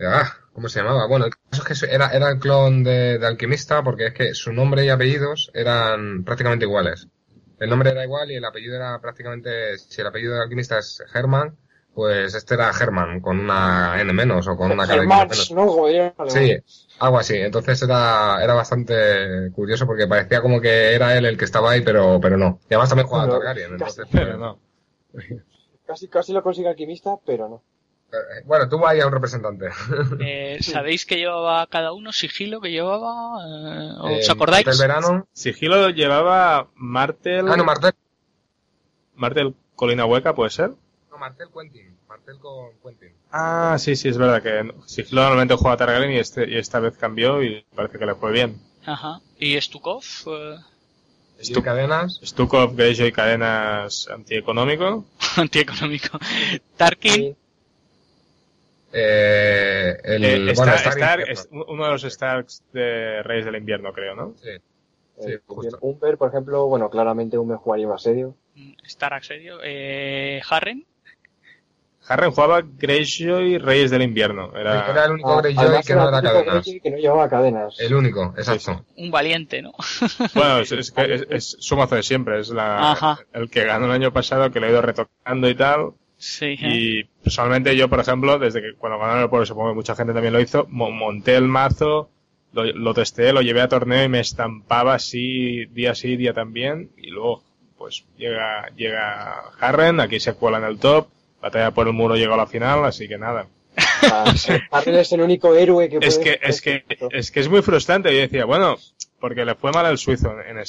ah, ¿Cómo se llamaba? Bueno, el caso es que era, era el clon de, de Alquimista porque es que su nombre y apellidos eran prácticamente iguales. El nombre era igual y el apellido era prácticamente... Si el apellido de Alquimista es Herman, pues este era Herman, con una N menos o con una K menos. ¿no? Sí, algo así. Entonces era, era bastante curioso porque parecía como que era él el que estaba ahí, pero, pero no. Y además también jugaba a Targaryen. casi- Entonces, Pero no. [laughs] Casi, casi lo consigue alquimista, pero no. Eh, bueno, tuvo ahí a un representante. Eh, [laughs] ¿Sabéis que llevaba cada uno? Sigilo que llevaba. eh, ¿Os Eh, acordáis? Del verano. Sigilo llevaba Martel. Ah, no, Martel. Martel Colina Hueca, ¿puede ser? No, Martel Quentin. Martel con Quentin. Ah, sí, sí, es verdad que Sigilo normalmente juega a Targaryen y, este, y esta vez cambió y parece que le fue bien. Ajá. ¿Y Stukov? eh, Y cadenas. Stukov, Greyjoy, cadenas antieconómico. [laughs] Antieconómico. Tarkin. Eh, el, Eh, bueno, Star- Stark Stark Inferno. es uno de los Starks de Reyes del Invierno, creo, ¿no? Sí. Sí, Eh, justo. Umber, por ejemplo, bueno, claramente Umber jugaría un asedio. Star Asedio. Eh, Harren. Harren jugaba Greyjoy Reyes del Invierno. Era, Era el único Ah, Greyjoy además que no era cadenas. Que no llevaba cadenas. El único, exacto. Un valiente, ¿no? [laughs] Bueno, es, es que es, es su mazo de siempre. Es la, Ajá. el que ganó el año pasado, que lo he ido retocando y tal. Sí. ¿eh? Y personalmente yo, por ejemplo, desde que cuando ganaron el pueblo, supongo que mucha gente también lo hizo, mo- monté el mazo, lo, lo testé, lo llevé a torneo y me estampaba así, día sí, día también. Y luego, pues llega, llega Harren, aquí se cuela en el top, batalla por el muro llegó a la final, así que nada. Ah, Harren es el único héroe que Es que, es que, es que es muy frustrante. Yo decía, bueno, porque le fue mal el suizo en, en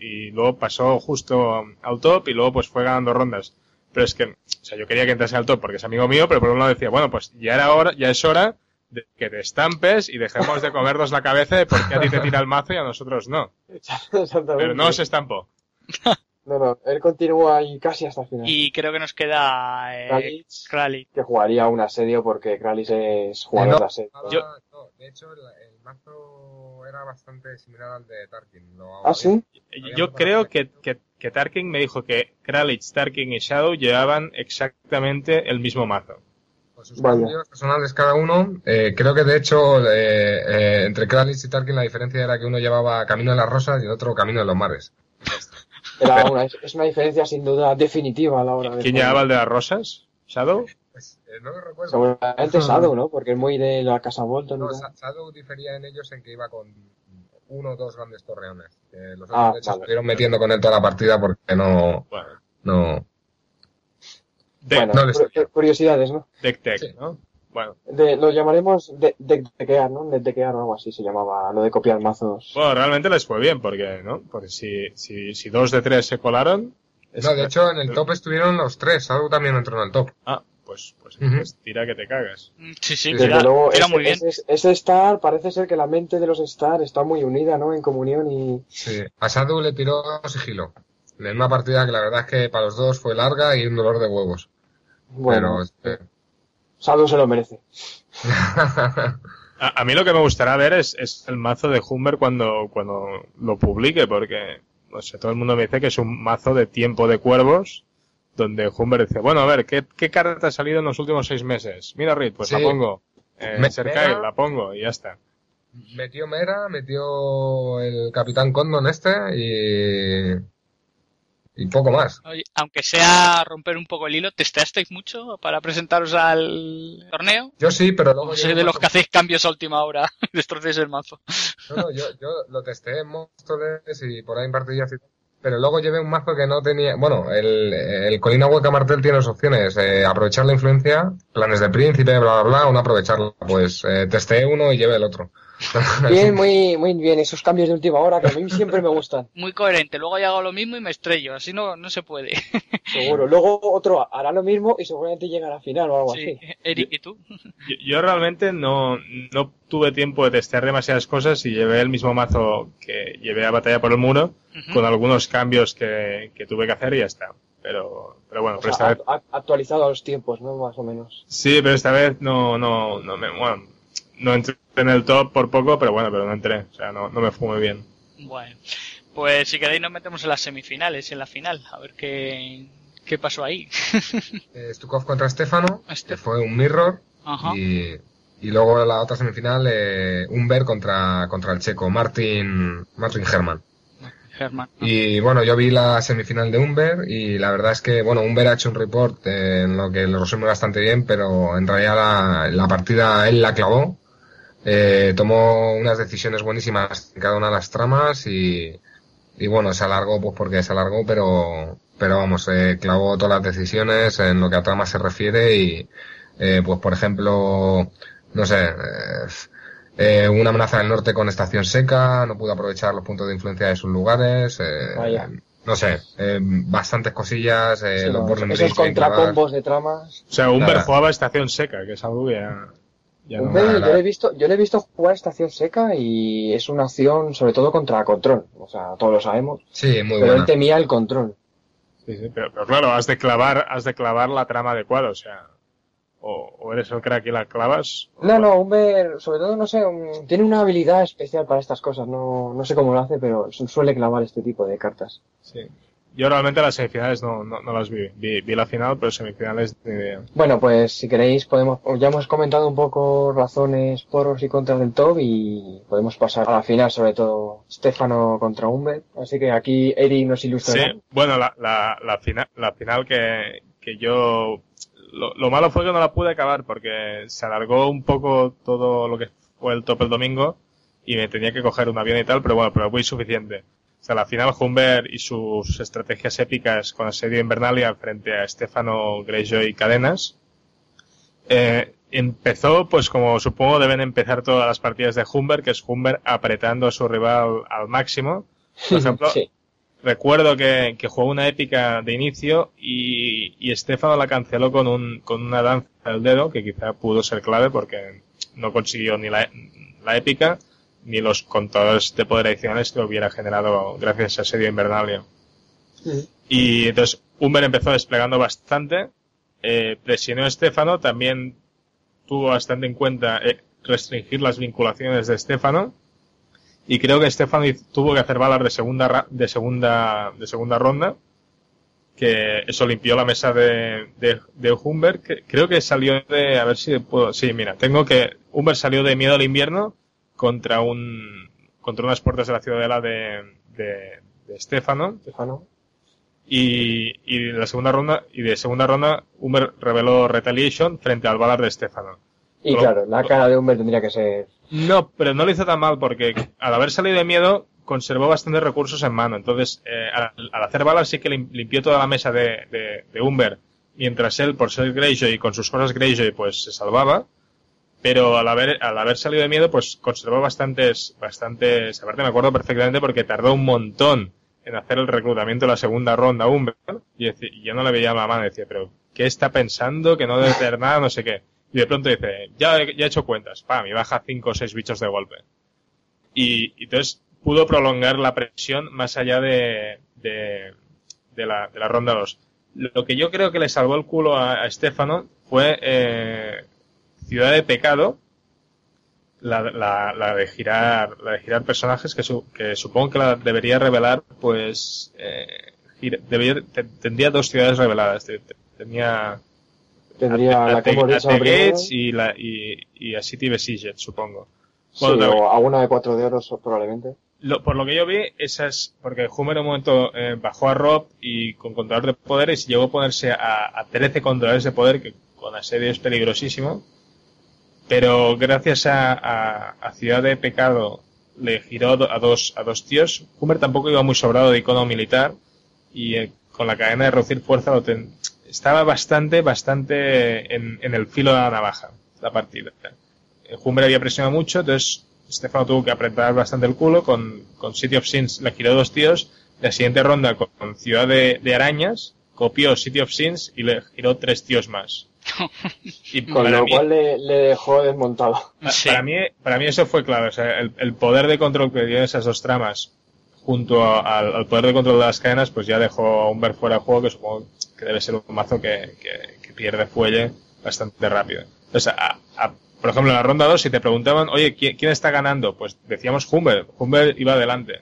y luego pasó justo al top y luego pues fue ganando rondas. Pero es que, o sea, yo quería que entrase al top porque es amigo mío, pero por un lado decía, bueno, pues ya era hora, ya es hora de que te estampes y dejemos de comernos la cabeza de por qué a ti te tira el mazo y a nosotros no. [laughs] Exactamente. Pero no se estampó. [laughs] No, no, él continúa ahí casi hasta el final. Y creo que nos queda eh, que jugaría un asedio porque Kralis es jugador No. de asedio. Yo- no, de hecho, el, el mazo era bastante similar al de Tarkin. Lo- ¿Ah, sí? Yo creo que, que, que Tarkin me dijo que Kralitz, Tarkin y Shadow llevaban exactamente el mismo mazo. Con sus cambios personales cada uno, eh, creo que de hecho eh, eh, entre Kralitz y Tarkin la diferencia era que uno llevaba Camino de las Rosas y el otro Camino de los Mares. Era una, es una diferencia sin duda definitiva a la hora de ¿Quién llevaba el de las rosas? ¿Shadow? Pues, eh, no lo recuerdo. Seguramente [laughs] Shadow, ¿no? Porque es muy de la casa Bolton. No, Shadow difería en ellos en que iba con uno o dos grandes torreones. Que los otros, Ah, de hecho, vale. estuvieron metiendo con él toda la partida porque no... Bueno. no De- Bueno, no les- cu- curiosidades, ¿no? Deck Tech, Sí. ¿no? Bueno, De, lo llamaremos de, de, dequear, ¿no? De dequear o algo así se llamaba, lo de copiar mazos. bueno, realmente les fue bien, porque, ¿no? Porque si, si, si dos de tres se colaron... es No, de hecho en el top estuvieron los tres. Shadow también entró en el top. Ah, pues, pues, pues tira que te cagas. Mm, Sí, sí, Desde tira, luego, tira ese, muy bien. ese, ese Star, parece ser que la mente de los Star está muy unida, ¿no? En comunión y... Sí. A Shadow le tiró sigilo. En una partida que la verdad es que para los dos fue larga y un dolor de huevos. Bueno, Pero... este, se lo merece. [laughs] A, a mí lo que me gustaría ver es, es el mazo de Humber cuando, cuando lo publique, porque, no sé, todo el mundo me dice que es un mazo de tiempo de cuervos, donde Humber dice, bueno, a ver, ¿qué, qué carta ha salido en los últimos seis meses? Mira, Reed, pues Sí. la pongo. Eh, Me- Serkai, la pongo, y ya está. Metió Mera, metió el Capitán Condon este y... Y poco más. Oye, aunque sea romper un poco el hilo, ¿testeasteis mucho para presentaros al torneo? Yo sí, pero luego... ¿O llegué sois de los que hacéis cambios a última hora [laughs] destrocéis el mazo? No, no, yo, yo lo testé en Móstoles y por ahí en partidillas y tal. Pero luego llevé un mazo que no tenía... Bueno, el, el Colina Hueca Martel tiene dos opciones. eh, aprovechar la influencia, planes de príncipe, bla, bla, bla, o no aprovecharla. Pues eh, testé uno y llevé el otro. [laughs] Bien, muy, muy bien, esos cambios de última hora que a mí siempre me gustan, [laughs] Muy coherente, luego yo hago lo mismo y me estrello, así no, no se puede. [laughs] seguro. Luego otro hará lo mismo y seguramente llegará a final o algo Sí. así. Eric, ¿y tú? Yo, yo realmente no, no tuve tiempo de testear demasiadas cosas y llevé el mismo mazo que llevé a Batalla por el Muro, Ujú. con algunos cambios que, que tuve que hacer y ya está. Pero, pero bueno, O pero sea, esta vez... actualizado a los tiempos, ¿no? Más o menos. Sí, pero esta vez no, no, no me, bueno, no entré en el top por poco, pero bueno, pero no entré, o sea, no, no me fue muy bien. Bueno, pues si queréis nos metemos en las semifinales y en la final, a ver qué, qué pasó ahí. [laughs] Eh, Stukov contra Stefano, Este- que fue un mirror. Ajá. Y, y luego la otra semifinal, eh, Umber contra, contra el checo, Martin, Martin Herman. Y bueno, yo vi la semifinal de Umber y la verdad es que, bueno, Umber ha hecho un report eh, en lo que lo resume bastante bien, pero en realidad la, la partida él la clavó. Eh, tomó unas decisiones buenísimas en cada una de las tramas y, y bueno, se alargó pues porque se alargó, pero, pero vamos, eh, clavó todas las decisiones en lo que a trama se refiere y, eh, pues por ejemplo, no sé, eh, eh, una amenaza del norte con estación seca, no pudo aprovechar los puntos de influencia de sus lugares, eh, Vaya. no sé, eh, bastantes cosillas, eh, Sí, los no, esos contracombos de tramas. O sea, Umber Nada. jugaba estación seca, que es algo que ya- ya no. Yo le he visto, yo le he visto jugar estación seca y es una opción sobre todo contra control. O sea, todos lo sabemos. Sí, muy pero buena. él temía el control. Sí, sí, pero, pero claro, has de clavar, has de clavar la trama adecuada, o sea, o, o eres el crack y la clavas. No, no, Humber, sobre todo, no sé, tiene una habilidad especial para estas cosas. No, no sé cómo lo hace, pero su- suele clavar este tipo de cartas. Sí. Yo realmente las semifinales no, no, no las vi. vi. vi la final, pero semifinales ni idea. Bueno, pues si queréis podemos, ya hemos comentado un poco razones poros y contras del top y podemos pasar a la final, sobre todo Stefano contra Humber. Así que aquí Eri nos ilustra. Sí, bueno, la, la, la, fina- la final que, que yo... Lo, lo malo fue que no la pude acabar porque se alargó un poco todo lo que fue el top el domingo y me tenía que coger un avión y tal, pero bueno, pero muy suficiente. O sea, la final Humber y sus estrategias épicas con asedio Invernalia frente a Stefano Greyjoy y Cadenas. Eh, empezó, pues como supongo deben empezar todas las partidas de Humber, que es Humber apretando a su rival al máximo. Por [laughs] ejemplo, Sí. recuerdo que, que jugó una épica de inicio y, y Estefano la canceló con, un, con una danza del dedo, que quizá pudo ser clave porque no consiguió ni la, la épica ni los contadores de poder adicionales que hubiera generado gracias a Asedio Invernalia. Y entonces Humber empezó desplegando bastante, eh, presionó a Estefano, también tuvo bastante en cuenta eh, restringir las vinculaciones de Estefano, y creo que Estefano tuvo que hacer balas de segunda ra- de segunda de segunda ronda que eso limpió la mesa de, de, de Humber que creo que salió de a ver si puedo sí mira tengo que Humber salió de miedo al invierno contra un contra unas puertas de la ciudadela de de, de Stefano. y, y la segunda ronda y de segunda ronda Humber reveló Retaliation frente al balar de Estefano Y claro, la cara de Humber tendría que ser. no, pero no lo hizo tan mal porque al haber salido de miedo conservó bastantes recursos en mano. Entonces, eh, al, al hacer balas sí que lim- limpió toda la mesa de, de, de Humber, mientras él, por ser Greyjoy y con sus cosas Greyjoy, pues se salvaba. Pero al haber, al haber salido de miedo, pues conservó bastantes, bastantes, aparte me acuerdo perfectamente porque tardó un montón en hacer el reclutamiento de la segunda ronda. Y, deci- y yo no le veía la mano, decía, pero, ¿qué está pensando? Que no debe tener nada, no sé qué. Y de pronto dice, ya, ya he hecho cuentas, pam, y baja cinco o seis bichos de golpe. Y, y entonces pudo prolongar la presión más allá de, de, de la, de la ronda 2. Lo que yo creo que le salvó el culo a, a Estefano fue eh, Ciudad de Pecado, la, la, la de girar la de girar personajes que, su- que supongo que la debería revelar pues eh, gira- debería- te- tendría dos ciudades reveladas Te- te- tenía Tendría a, la que hemos dicho. Gates y, la, y, y a City Besieged, supongo. Sí, Bueno, también- o alguna de cuatro de oro probablemente. Lo- por lo que yo vi, esas, porque Hummer en un momento eh, bajó a Rob y con controlador de poderes llegó a ponerse a, a 13 controladores de poder, que con asedio es peligrosísimo. Pero gracias a, Ciudad de Pecado le giró a dos, a dos tíos. Hummer tampoco iba muy sobrado de icono militar y eh, con la cadena de reducir fuerza estaba bastante, bastante en, el filo de la navaja, la partida. Eh, Humber había presionado mucho, entonces Stefano tuvo que apretar bastante el culo. Con, con City of Sins le giró dos tíos. La siguiente ronda con, con Ciudad de, de Arañas copió City of Sins y le giró tres tíos más. Y Con lo mí, cual le, le dejó desmontado. Sí. para mí, para mí eso fue clave. O sea, el, el poder de control que dio esas dos tramas junto a- al, al poder de control de las cadenas, pues ya dejó a un ver fuera de juego que supongo que debe ser un mazo que, que- que pierde fuelle bastante rápido. Entonces, a- a- por ejemplo, en la ronda 2, si te preguntaban, oye, ¿quién, quién está ganando? Pues decíamos Humber. Humber iba adelante.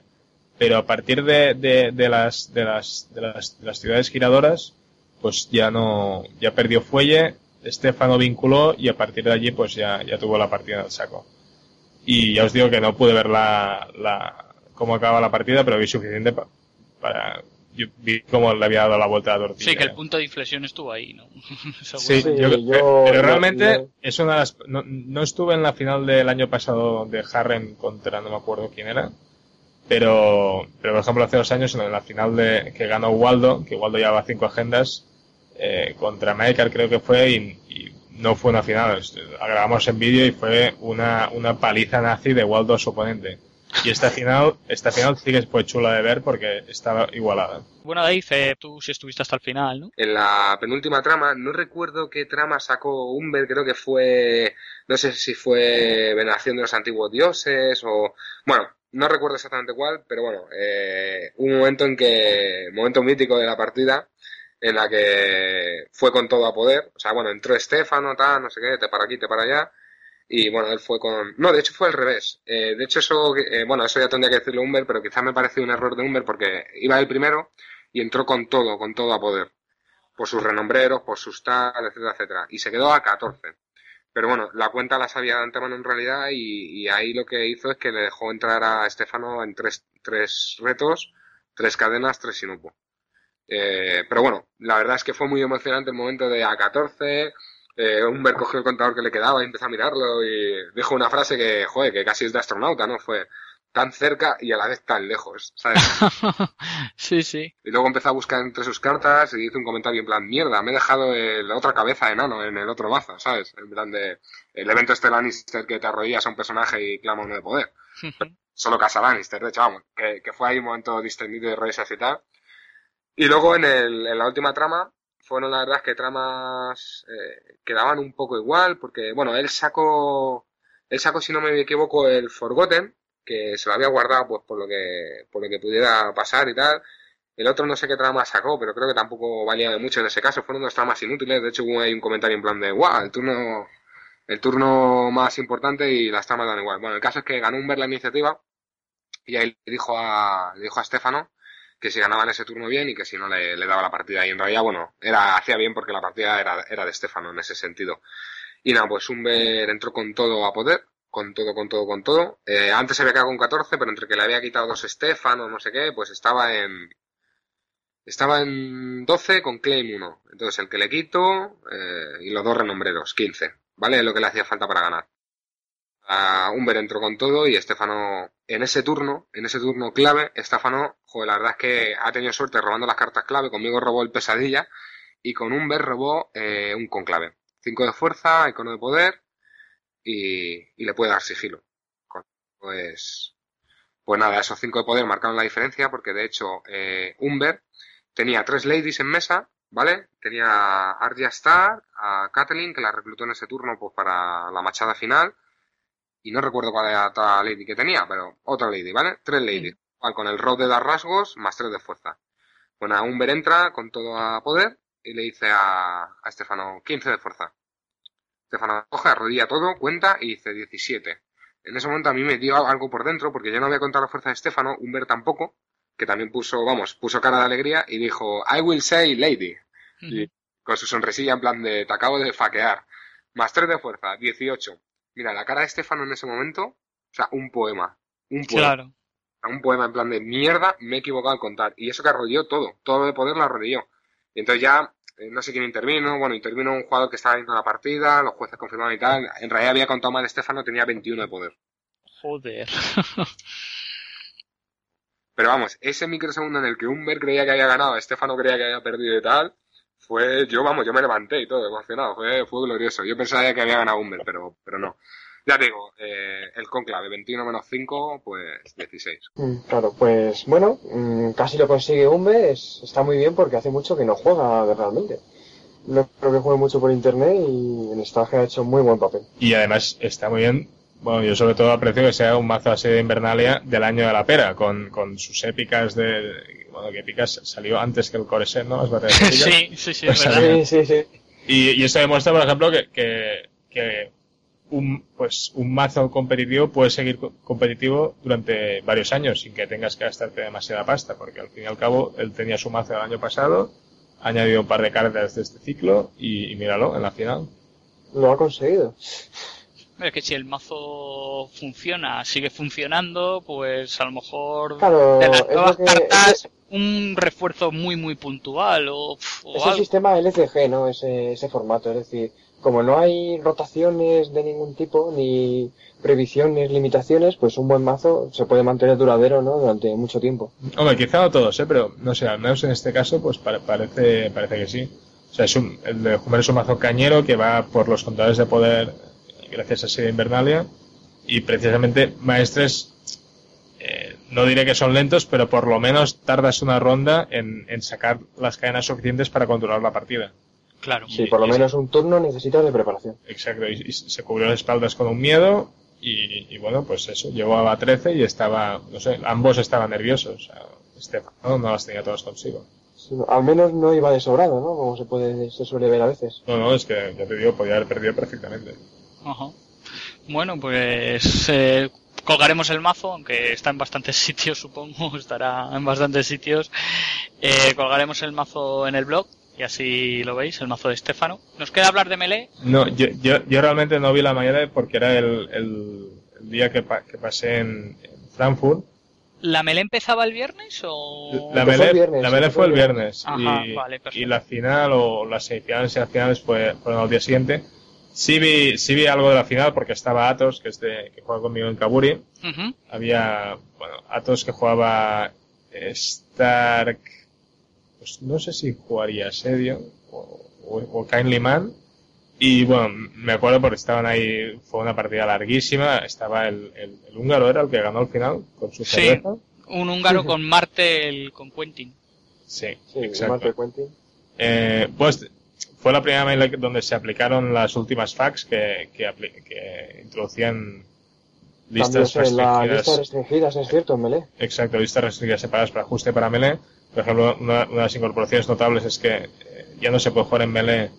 Pero a partir de, de, de las, de, las, de, las, de las ciudades giradoras, pues ya no, ya perdió fuelle, Estefano vinculó y a partir de allí pues ya, ya tuvo la partida en el saco. Y ya os digo que no pude ver la, la, cómo acaba la partida, pero vi suficiente pa- para, yo vi cómo le había dado la vuelta a la tortilla. Sí, que el punto de inflexión estuvo ahí, ¿no? [laughs] Sí, yo- yo- pero yo- realmente yo- es una de las... No, no estuve en la final del año pasado de Harren contra, no me acuerdo quién era, pero, pero por ejemplo hace dos años en la final de que ganó Waldo, que Waldo llevaba cinco agendas, eh, contra Maker creo que fue y, y no fue una final, es- la grabamos en vídeo y fue una, una paliza nazi de Waldo a su oponente. Y esta [laughs] final, esta final sí que es pues chula de ver porque estaba igualada. Bueno, Dave, eh, tú sí estuviste hasta el final, ¿no? En la penúltima trama, no recuerdo qué trama sacó Humber, creo que fue, no sé si fue Veneración de los Antiguos Dioses o, bueno, no recuerdo exactamente cuál, pero bueno, eh, un momento en que, momento mítico de la partida, en la que fue con todo a poder, o sea, bueno, entró Estefano, tal, no sé qué, te para aquí, te para allá, y bueno, él fue con... No, de hecho fue al revés. Eh, de hecho eso, eh, bueno, eso ya tendría que decirlo Humber, pero quizás me pareció un error de Humber porque iba el primero y entró con todo, con todo a poder. Por sus renombreros, por sus tal, etcétera, etcétera. Y se quedó a 14. Pero bueno, la cuenta la sabía de antemano en realidad y, y ahí lo que hizo es que le dejó entrar a Estefano en tres, tres retos, tres cadenas, tres sinupo. Eh, pero bueno, la verdad es que fue muy emocionante el momento de A14, eh, Humber cogió el contador que le quedaba y empezó a mirarlo y dijo una frase que, joder, que casi es de astronauta, ¿no? Fue tan cerca y a la vez tan lejos, ¿sabes? [laughs] sí, sí. Y luego empezó a buscar entre sus cartas y hizo un comentario en plan, mierda, me he dejado la otra cabeza de enano en el otro mazo, ¿sabes? En plan de, el evento este Lannister que te arrodillas a un personaje y clama uno de poder. Solo casa Lannister, de hecho, vamos, que, que, fue ahí un momento distendido de risas y tal. Y luego en, el, en la última trama, fueron la verdad que tramas eh, quedaban un poco igual, porque, bueno, él sacó, él sacó, si no me equivoco, el Forgotten, que se lo había guardado pues por lo que, por lo que pudiera pasar y tal. El otro no sé qué trama sacó, pero creo que tampoco valía de mucho en ese caso, fueron dos tramas inútiles, de hecho hubo ahí un comentario en plan de, guau, el turno, el turno más importante y las tramas dan igual. Bueno, el caso es que ganó un ver la iniciativa y ahí le dijo a, le dijo a Stefano que si ganaba en ese turno bien y que si no le, le, daba la partida. Y en realidad, bueno, era, hacía bien porque la partida era, era de Stefano en ese sentido. Y nada, pues Humber entró con todo a poder, con todo, con todo, con todo. Eh, antes se había quedado con 14, pero entre que le había quitado dos Stefano, no sé qué, pues estaba en... Estaba en 12 con Claim 1. Entonces el que le quito eh, y los dos renombreros, 15. ¿Vale? Lo que le hacía falta para ganar. Uh, Humber entró con todo y Estefano en ese turno, en ese turno clave, Estefano, joder, la verdad es que ha tenido suerte robando las cartas clave, conmigo robó el pesadilla y con Humber robó eh, un conclave. 5 de fuerza, icono de poder y, le puede dar sigilo. Pues, pues nada, esos 5 de poder marcaron la diferencia porque de hecho eh, Humber tenía tres ladies en mesa, ¿vale? Tenía a Arya Star, a Kathleen, que la reclutó en ese turno pues para la machada final y no recuerdo cuál era la lady que tenía, pero otra lady, ¿vale? Tres ladies. Sí. Con el rob de dar rasgos más tres de fuerza. Bueno, a Humber entra con todo a poder y le dice a, a Estefano 15 de fuerza. Estefano coge, arrodilla todo, cuenta y dice 17. En ese momento a mí me dio algo por dentro porque yo no había contado la fuerza de Estefano, Humber tampoco, que también puso, vamos, puso cara de alegría y dijo I will say lady. Y con su sonrisilla en plan de te acabo de faquear. Más 3 de fuerza, 18. Mira, la cara de Estefano en ese momento, o sea, un poema. Un poema. Claro. Un poema en plan de mierda, me he equivocado al contar. Y eso que arrodilló todo, todo de poder lo arrodilló. Y entonces ya, eh, no sé quién intervino, bueno, intervino un jugador que estaba viendo la partida, los jueces confirmaron y tal. En realidad había contado mal Estefano, tenía 21 de poder. Joder. Pero vamos, ese microsegundo en el que Humber creía que había ganado, Estefano creía que había perdido y tal, fue, yo vamos, yo me levanté y todo, emocionado, fue, fue glorioso. Yo pensaba que había ganado Humber, pero, pero no. Ya te digo, eh, el conclave, 21 menos 5, pues 16. Mm, claro, pues bueno, mm, casi lo consigue Humber, es, está muy bien porque hace mucho que no juega realmente. No creo que juegue mucho por internet y en Stage ha hecho muy buen papel. Y además está muy bien bueno, yo sobre todo aprecio que sea un mazo así de Invernalia del año de la pera, con, con sus épicas de... Bueno, que épicas salió antes que el Coreset, ¿no? Las [laughs] batallas sí, sí, sí, pues sí, sí, sí. Y, y, eso demuestra, por ejemplo, que, que, que, un, pues, un mazo competitivo puede seguir competitivo durante varios años sin que tengas que gastarte demasiada pasta, porque al fin y al cabo él tenía su mazo del año pasado, ha añadido un par de cartas de este ciclo y, y míralo, en la final. Lo ha conseguido. Es que si el mazo funciona, sigue funcionando, pues a lo mejor claro, de las nuevas que, cartas es... un refuerzo muy muy puntual o, o es algo. el sistema LCG, ¿no? Ese, ese formato, es decir, como no hay rotaciones de ningún tipo ni previsiones, limitaciones, pues un buen mazo se puede mantener duradero, ¿no? Durante mucho tiempo. Hombre, quizá no todos, ¿eh? Pero no sé, al menos en este caso, pues parece parece que sí. O sea, es un, el de Jumer es un mazo cañero que va por los contadores de poder gracias a Serie Invernalia y precisamente Maestres no diré que son lentos, pero por lo menos tardas una ronda en, en sacar las cadenas suficientes para controlar la partida. Claro. Sí, por lo menos un turno necesitas de preparación. Exacto, y, y se cubrió las espaldas con un miedo y, y bueno, pues eso, llegó a la 13 y estaba, no sé, ambos estaban nerviosos. O sea, Estefano no las tenía todas consigo. Sí, al menos no iba de sobrado, ¿no? Como se puede, se suele ver a veces. No, no, es que ya te digo, podía haber perdido perfectamente. Ajá. Bueno, pues eh, colgaremos el mazo, aunque está en bastantes [laughs] sitios, supongo, estará en bastantes sitios. Eh, colgaremos el mazo en el blog y así lo veis, el mazo de Estefano. ¿Nos queda hablar de Melee? No, yo, yo, yo realmente no vi la mañana porque era el, el, el día que, pa- que pasé en, en Frankfurt. ¿La Melee empezaba el viernes o...? La Melee, el viernes, la Melee fue el viernes Ajá, y, vale, perfecto. y la final o las semifinales y las finales fue, fueron al día siguiente. Sí vi, sí vi algo de la final porque estaba Atos, que es de, que juega conmigo en Kaburi. Había, bueno, Atos que jugaba Stark, pues no sé si jugaría Asedio o, o, o Kindly Man. Y bueno, me acuerdo porque estaban ahí, fue una partida larguísima, estaba el, el, el húngaro era el que ganó al final con su Sí. cerveza. Un húngaro con Martel, con Quentin. Sí, Sí, exacto. Quentin. Eh, pues fue la primera mail donde se aplicaron las últimas fax que, que, que introducían listas restringidas. lista restringidas, es cierto, en Melee. Exacto, listas restringidas separadas para ajuste para Melee. Por ejemplo, una, una de las incorporaciones notables es que eh, ya no se puede jugar en Melee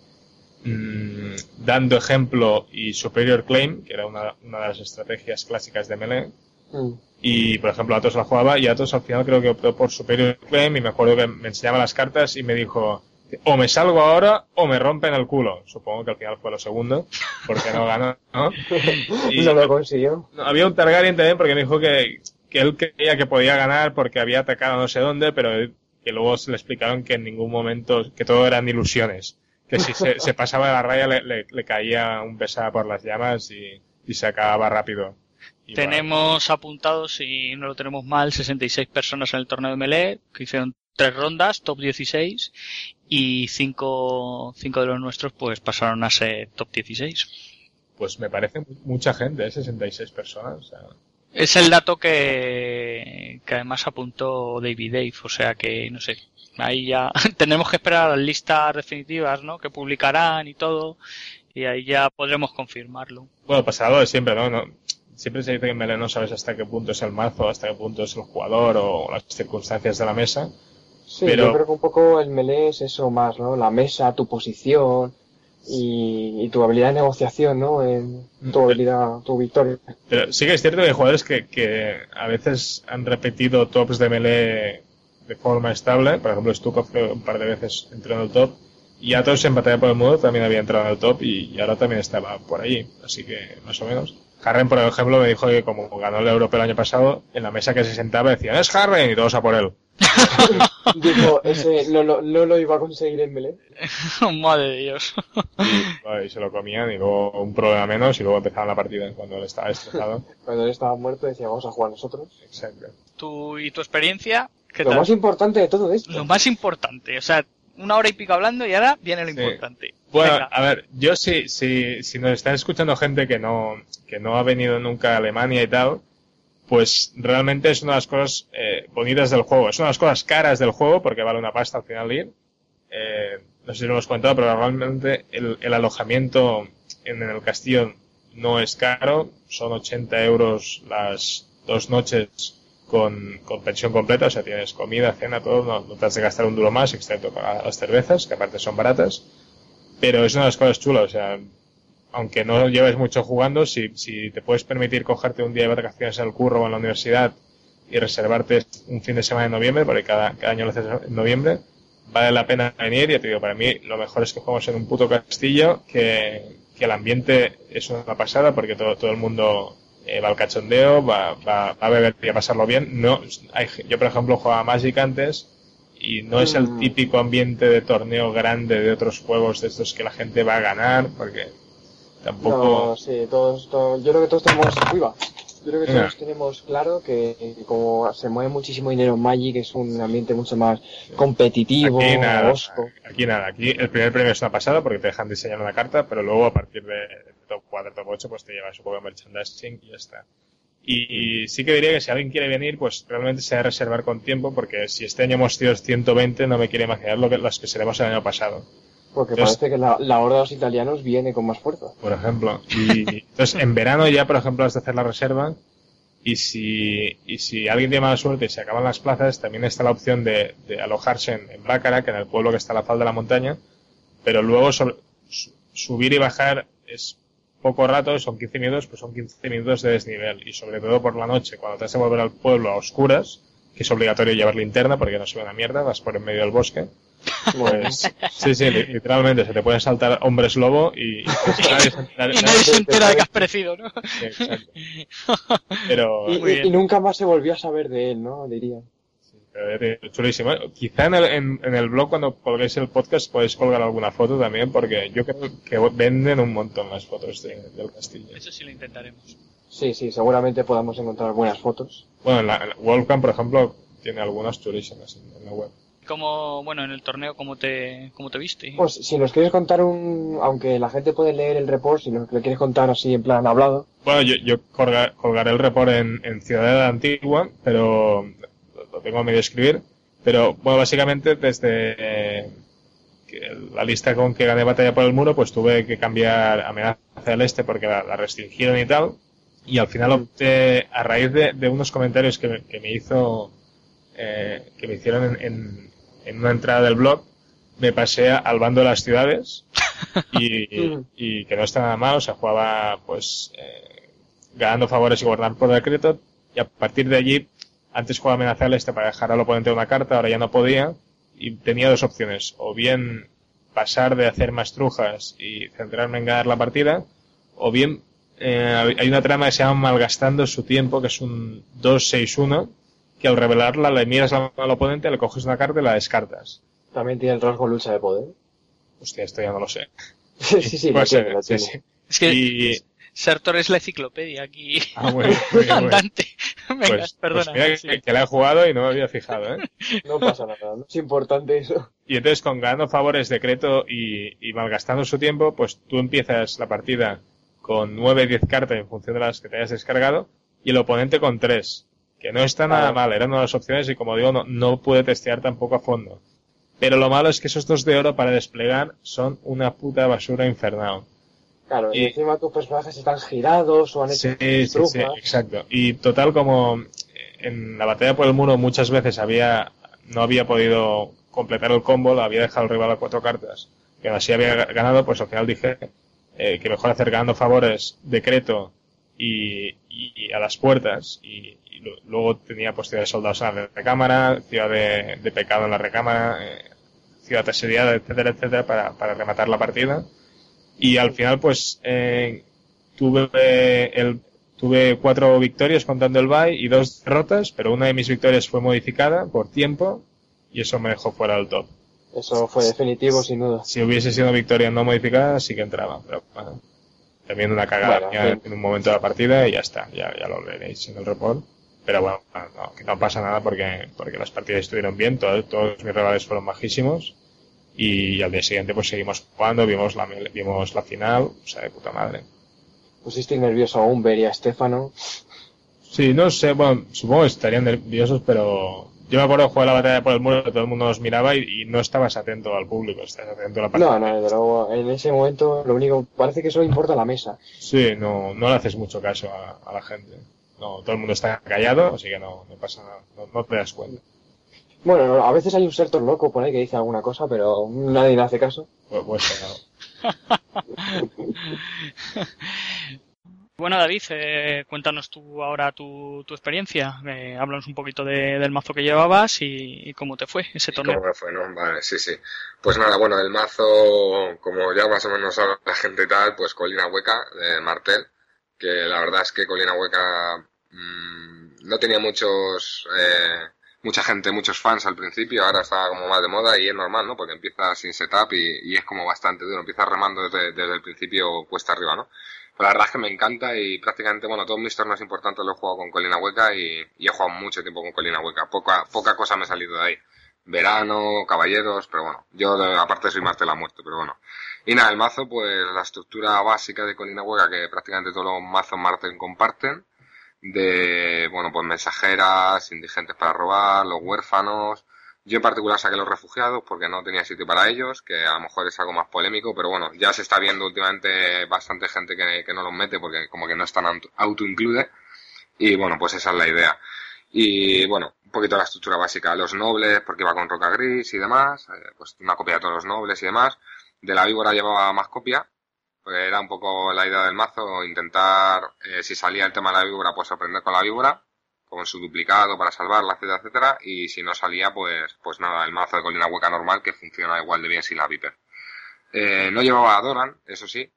mm, dando ejemplo y superior claim, que era una, una de las estrategias clásicas de Melee. Mm. Y, por ejemplo, Atos la jugaba y Atos al final creo que optó por Superior Claim y me acuerdo que me enseñaba las cartas y me dijo o me salgo ahora o me rompen el culo. Supongo que al final fue lo segundo, porque no ganó, ¿no? [laughs] Y- No lo consiguió. No, había un Targaryen también porque me dijo que, que él creía que podía ganar porque había atacado no sé dónde, pero que luego se le explicaron que en ningún momento, que todo eran ilusiones. Que si se, se pasaba de la raya le, le- le caía un pesada por las llamas y, y se acababa rápido. Y bueno, Tenemos apuntados, si no lo tenemos mal, 66 personas en el torneo de Melee, que hicieron tres rondas, top 16, y cinco, cinco de los nuestros pues pasaron a ser top 16. pues me parece mu- mucha gente, ¿eh? 66 personas. o sea, Es el dato que, que además apuntó David Dave, o sea que, no sé, ahí ya [laughs] tenemos que esperar a las listas definitivas, ¿no? Que publicarán y todo, y ahí ya podremos confirmarlo. Bueno, pasará lo de siempre, ¿no? No- Siempre se dice que en no sabes hasta qué punto es el mazo, hasta qué punto es el jugador o las circunstancias de la mesa. Sí, Pero- yo creo que un poco el melee es eso más, ¿no? La mesa, tu posición y, y tu habilidad de negociación, ¿no? En tu habilidad, tu victoria. Pero sí que es cierto que hay jugadores que, que a veces han repetido tops de melee de forma estable. Por ejemplo, Stukov un par de veces entró en el top. Y Atos en batalla por el mundo también había entrado en el top y, y ahora también estaba por allí. Así que, más o menos. Harren, por ejemplo, me dijo que como ganó el europeo el año pasado, en la mesa que se sentaba decían, es Harren y todos a por él. [laughs] Dijo, ese no, lo- no lo iba a conseguir en melee. [laughs] Madre de Dios. Y, y se lo comían y luego un problema menos y luego empezaban la partida cuando él estaba estresado. [laughs] Cuando él estaba muerto decía, vamos a jugar nosotros. Exacto. ¿Tú y tu experiencia? ¿Qué Lo tal? más importante de todo esto. Lo más importante, o sea, una hora y pico hablando y ahora viene lo Sí. importante. Bueno, Venga. a ver, yo sí, sí, si nos están escuchando gente que no, que no ha venido nunca a Alemania y tal, pues realmente es una de las cosas eh, bonitas del juego. Es una de las cosas caras del juego porque vale una pasta al final ir. Eh, no sé si lo hemos comentado, pero realmente el, el alojamiento en el castillo no es caro. Son 80 euros las dos noches con, con pensión completa, o sea, tienes comida, cena, todo, no, no te has de gastar un duro más, excepto para las cervezas, que aparte son baratas. Pero es una de las cosas chulas, o sea, aunque no lleves mucho jugando, si, si te puedes permitir cogerte un día de vacaciones en el curro o en la universidad y reservarte un fin de semana en noviembre, porque cada, cada año lo haces en noviembre, vale la pena venir. Ya te digo, para mí lo mejor es que jugamos en un puto castillo, que, que el ambiente es una pasada, porque todo, todo el mundo eh, va al cachondeo, va, va, va a beber y a pasarlo bien. No, hay, yo, por ejemplo, jugaba Magic antes y no es el Mm. típico ambiente de torneo grande de otros juegos de estos que la gente va a ganar, porque tampoco... No, sí, todos, todos- yo creo que todos tenemos, uy, va. Yo creo que todos tenemos claro que como se mueve muchísimo dinero en Magic es un ambiente mucho más competitivo, Aquí nada, osco. aquí nada, aquí el primer premio es una pasada porque te dejan diseñar una carta, pero luego a partir de top 4, top 8 pues te llevas un poco de merchandising y ya está. Y, sí que diría que si alguien quiere venir, pues realmente se debe reservar con tiempo, porque si este año hemos sido 120, no me quiero imaginar lo que, las que seremos el año pasado. Porque parece que la, la, horda de los italianos viene con más fuerza. Por ejemplo. Y entonces en verano ya, por ejemplo, has de hacer la reserva. Y si, y si alguien tiene mala suerte y se acaban las plazas, también está la opción de, de alojarse en, en Bácara, que en el pueblo que está a la falda de la montaña. Pero luego subir y bajar es poco rato, son 15 minutos, pues son 15 minutos de desnivel. Y sobre todo por la noche, cuando te has de volver al pueblo a oscuras, que es obligatorio llevar linterna porque no se ve una mierda, vas por en medio del bosque. Pues, sí, sí, literalmente, se te pueden saltar hombres lobo y, [laughs] nadie, se entera de que has perecido, ¿no? exacto. [laughs] Pero, y, nunca más se volvió a saber de él, ¿no? Diría. chulísimo. Quizá en el, en, el blog cuando colguéis el podcast podéis colgar alguna foto también porque yo creo que venden un montón las fotos del castillo. Eso sí lo intentaremos. Sí, sí, seguramente podamos encontrar buenas fotos. Bueno, en la, por ejemplo, tiene algunas chulísimas en la web como bueno en el torneo cómo te cómo te viste pues si nos quieres contar un aunque la gente puede leer el report si nos lo quieres contar así en plan hablado. Bueno yo, yo colgaré el report en, en Ciudadela Antigua pero lo tengo a medio escribir. Pero bueno básicamente desde eh, la lista con que gané batalla por el muro pues tuve que cambiar amenaza del este porque la, restringieron y tal. Y al final opté a raíz de, de unos comentarios que, que me hizo eh, que me hicieron en, en una entrada del blog, me pasé al bando de las ciudades [laughs] y, y que no está nada mal, o sea, jugaba pues eh, ganando favores y guardar por decreto y a partir de allí, antes jugaba amenazar al este para dejar al oponente una carta, ahora ya no podía y tenía dos opciones, o bien pasar de hacer más trujas y centrarme en ganar la partida, o bien eh, hay una trama que se llama Malgastando su tiempo, que es un 2-6-1, que al revelarla le miras al, oponente, le coges una carta y la descartas. También tiene el rasgo lucha de poder. Hostia, esto ya no lo sé. [laughs] sí, sí, sí, Es que Sertor es la enciclopedia aquí. Ah, muy, andante. [laughs] Venga, pues, pues perdona. que, la he jugado y no me había fijado, ¿eh? [laughs] No pasa nada, no es importante eso. Y entonces con ganando favores decreto y, y malgastando su tiempo, pues tú empiezas la partida con 9 10 cartas en función de las que te hayas descargado y el oponente con 3 que no está nada mal, eran una de las opciones y como digo, no, no pude testear tampoco a fondo. Pero lo malo es que esos dos de oro para desplegar son una puta basura infernal. Claro, y, encima tus personajes están girados o han hecho sí, sí, sí, exacto. Y total, como en la batalla por el muro muchas veces había no había podido completar el combo, lo había dejado el rival a cuatro cartas, que así había ganado, pues al final dije eh, que mejor hacer ganando favores decreto y, y, a las puertas y, luego tenía pues ciudad de soldados en la recámara, ciudad de, pecado en la recámara, eh, ciudad asediada, etcétera, etcétera, para, para rematar la partida. Y al final pues eh, tuve el, tuve cuatro victorias contando el bye y dos derrotas, pero una de mis victorias fue modificada por tiempo y eso me dejó fuera del top. Eso fue definitivo, sin duda. Si hubiese sido victoria no modificada, sí que entraba, pero bueno, también una cagada en un momento de la partida y ya está, ya, ya lo veréis en el report. Pero bueno, no, que no pasa nada porque, porque las partidas estuvieron bien, todos, todos mis rivales fueron bajísimos y al día siguiente pues seguimos jugando, vimos la, vimos la final, o sea, de puta madre. ¿Pusiste nervioso a Humber y a Stefano? Sí, no sé, bueno, supongo que estarían nerviosos, pero yo me acuerdo de jugar la batalla por el muro, todo el mundo nos miraba y, no estabas atento al público, estabas atento a la partida. No, no, desde luego, en ese momento lo único, parece que solo importa la mesa. Sí, no, no le haces mucho caso a la gente. No, todo el mundo está callado, así que no, no pasa nada, no, te das cuenta. Bueno, a veces hay un sertor loco por ahí que dice alguna cosa, pero nadie le hace caso. Pues, pues [laughs] Bueno, David, eh, cuéntanos tú ahora tu, tu experiencia. Eh, háblanos un poquito del mazo que llevabas y, cómo te fue ese torneo. ¿Cómo me fue, no? Vale, sí, sí. Pues nada, bueno, el mazo, como ya más o menos sabe la gente y tal, pues Colina Hueca de Martel, que la verdad es que Colina Hueca Mm, no tenía muchos, eh, mucha gente, muchos fans al principio, ahora está como más de moda y es normal, ¿no? Porque empieza sin setup y, y es como bastante duro, empieza remando desde, desde, el principio cuesta arriba, ¿no? Pero la verdad es que me encanta y prácticamente, bueno, todos mis torneos importantes los he jugado con Colina Hueca y, y, he jugado mucho tiempo con Colina Hueca. Poca, poca cosa me ha salido de ahí. Verano, caballeros, pero bueno, yo aparte soy más de la muerte, pero bueno. Y nada, el mazo, pues la estructura básica de Colina Hueca que prácticamente todos los mazos Marten comparten de, bueno, pues mensajeras, indigentes para robar, los huérfanos. Yo en particular saqué los refugiados porque no tenía sitio para ellos, que a lo mejor es algo más polémico, pero bueno, ya se está viendo últimamente bastante gente que, que no los mete porque como que no están auto-include. Y bueno, pues esa es la idea. Y bueno, un poquito la estructura básica. Los nobles, porque iba con roca gris y demás, eh, pues una copia de todos los nobles y demás. De la víbora llevaba más copia, era un poco la idea del mazo, intentar, eh, si salía el tema de la víbora, pues aprender con la víbora, con su duplicado para salvarla, etcétera, etcétera, y si no salía, pues, pues nada, el mazo de colina hueca normal que funciona igual de bien sin la Viper. Eh, no llevaba a Doran, eso sí,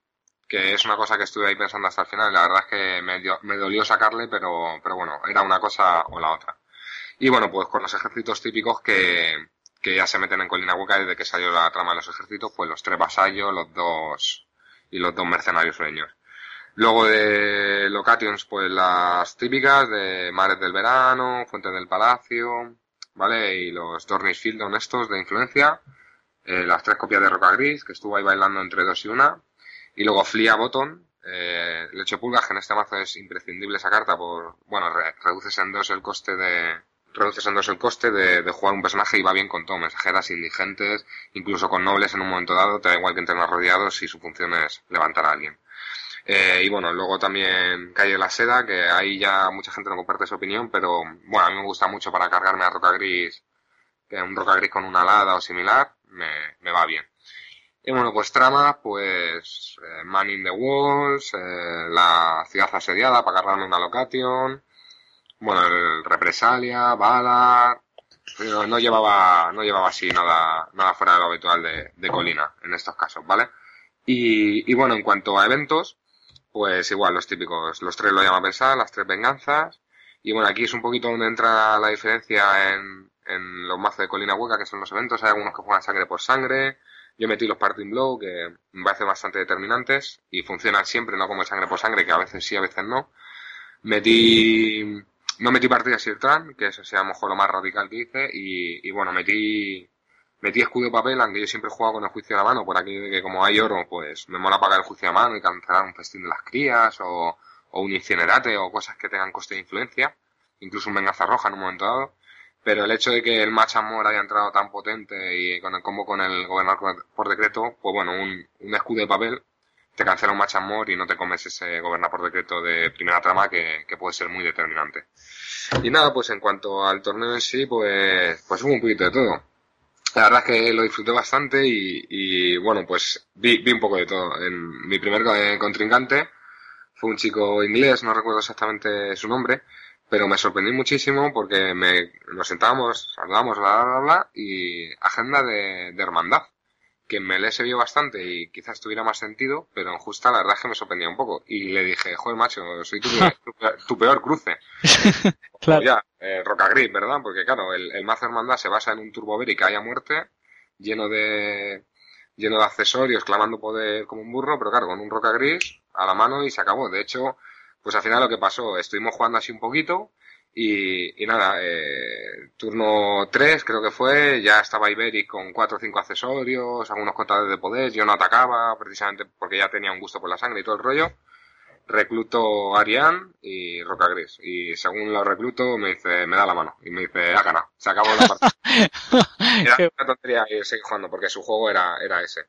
que es una cosa que estuve ahí pensando hasta el final, la verdad es que me, me dolió sacarle, pero, pero bueno, era una cosa o la otra. Y bueno, pues con los ejércitos típicos que, que ya se meten en Colina Hueca desde que salió la trama de los ejércitos, pues los tres vasallos, los dos y los dos mercenarios sueños. Luego de Locations, pues las típicas de Mares del Verano, Fuentes del Palacio, ¿vale? Y los Dornish Field honestos de influencia. Eh, las tres copias de Roca Gris, que estuvo ahí bailando entre dos y una. Y luego Flia Botón, eh, Leche Pulgas, que en este mazo es imprescindible esa carta por, bueno, reduces en dos el coste de, reduces en el coste de, de, jugar un personaje y va bien con todo, mensajeras, indigentes, incluso con nobles en un momento dado, te da igual que entren rodeados si su función es levantar a alguien. Eh, y bueno, luego también Calle la Seda, que ahí ya mucha gente no comparte su opinión, pero bueno, a mí me gusta mucho para cargarme a Roca Gris, que un Roca Gris con una alada o similar, me, me va bien. Y bueno, pues trama, pues eh, Man in the Walls, eh, la ciudad asediada para cargarme una location, bueno, el Represalia, Bala, pero no llevaba, no llevaba así nada, nada fuera de lo habitual de, de Colina en estos casos, ¿vale? Y, y, bueno, en cuanto a eventos, pues igual los típicos, los tres lo llama pensar, las tres venganzas, y bueno, aquí es un poquito donde entra la diferencia en, en los mazos de Colina Hueca, que son los eventos, hay algunos que juegan sangre por sangre, yo metí los Parting Blow, que me parece bastante determinantes, y funcionan siempre, no como el sangre por sangre, que a veces sí, a veces no. Metí no metí partida Sirtran, que eso sea a lo mejor lo más radical que hice, y, y bueno, metí metí escudo de papel, aunque yo siempre he jugado con el juicio de la mano, por aquí que como hay oro, pues me mola pagar el juicio de la mano y cancelar un festín de las crías, o, o un incinerate, o cosas que tengan coste de influencia, incluso un venganza roja en un momento dado. Pero el hecho de que el match amor haya entrado tan potente y con el combo con el gobernador por decreto, pues bueno, un, un escudo de papel te cancela un match amor y no te comes ese gobernar por decreto de primera trama que, que, puede ser muy determinante. Y nada, pues en cuanto al torneo en sí, pues, pues hubo un poquito de todo. La verdad es que lo disfruté bastante y, y bueno, pues vi, vi, un poco de todo. En mi primer eh, contrincante fue un chico inglés, no recuerdo exactamente su nombre, pero me sorprendí muchísimo porque me, nos sentábamos, hablábamos, bla, bla, bla, y agenda de, de hermandad que en Melee se vio bastante y quizás tuviera más sentido, pero en Justa la verdad es que me sorprendía un poco. Y le dije, joder, macho, soy tu, tu, peor cruce. [laughs] claro. ya, eh, Roca Gris, ¿verdad? Porque claro, el, el mazo hermandad se basa en un Turbo que haya muerte, lleno de lleno de accesorios, clamando poder como un burro, pero claro, con un Roca Gris a la mano y se acabó. De hecho, pues al final lo que pasó, estuvimos jugando así un poquito, y, y nada, eh, turno 3 creo que fue, ya estaba Iberic con 4 o 5 accesorios, algunos contadores de poder, yo no atacaba precisamente porque ya tenía un gusto por la sangre y todo el rollo. Recluto Arián y Roca Gris. Y según lo recluto me dice, me da la mano. Y me dice, ha ganado. Se acabó la partida. [laughs] era una tontería y seguir jugando porque su juego era, era ese.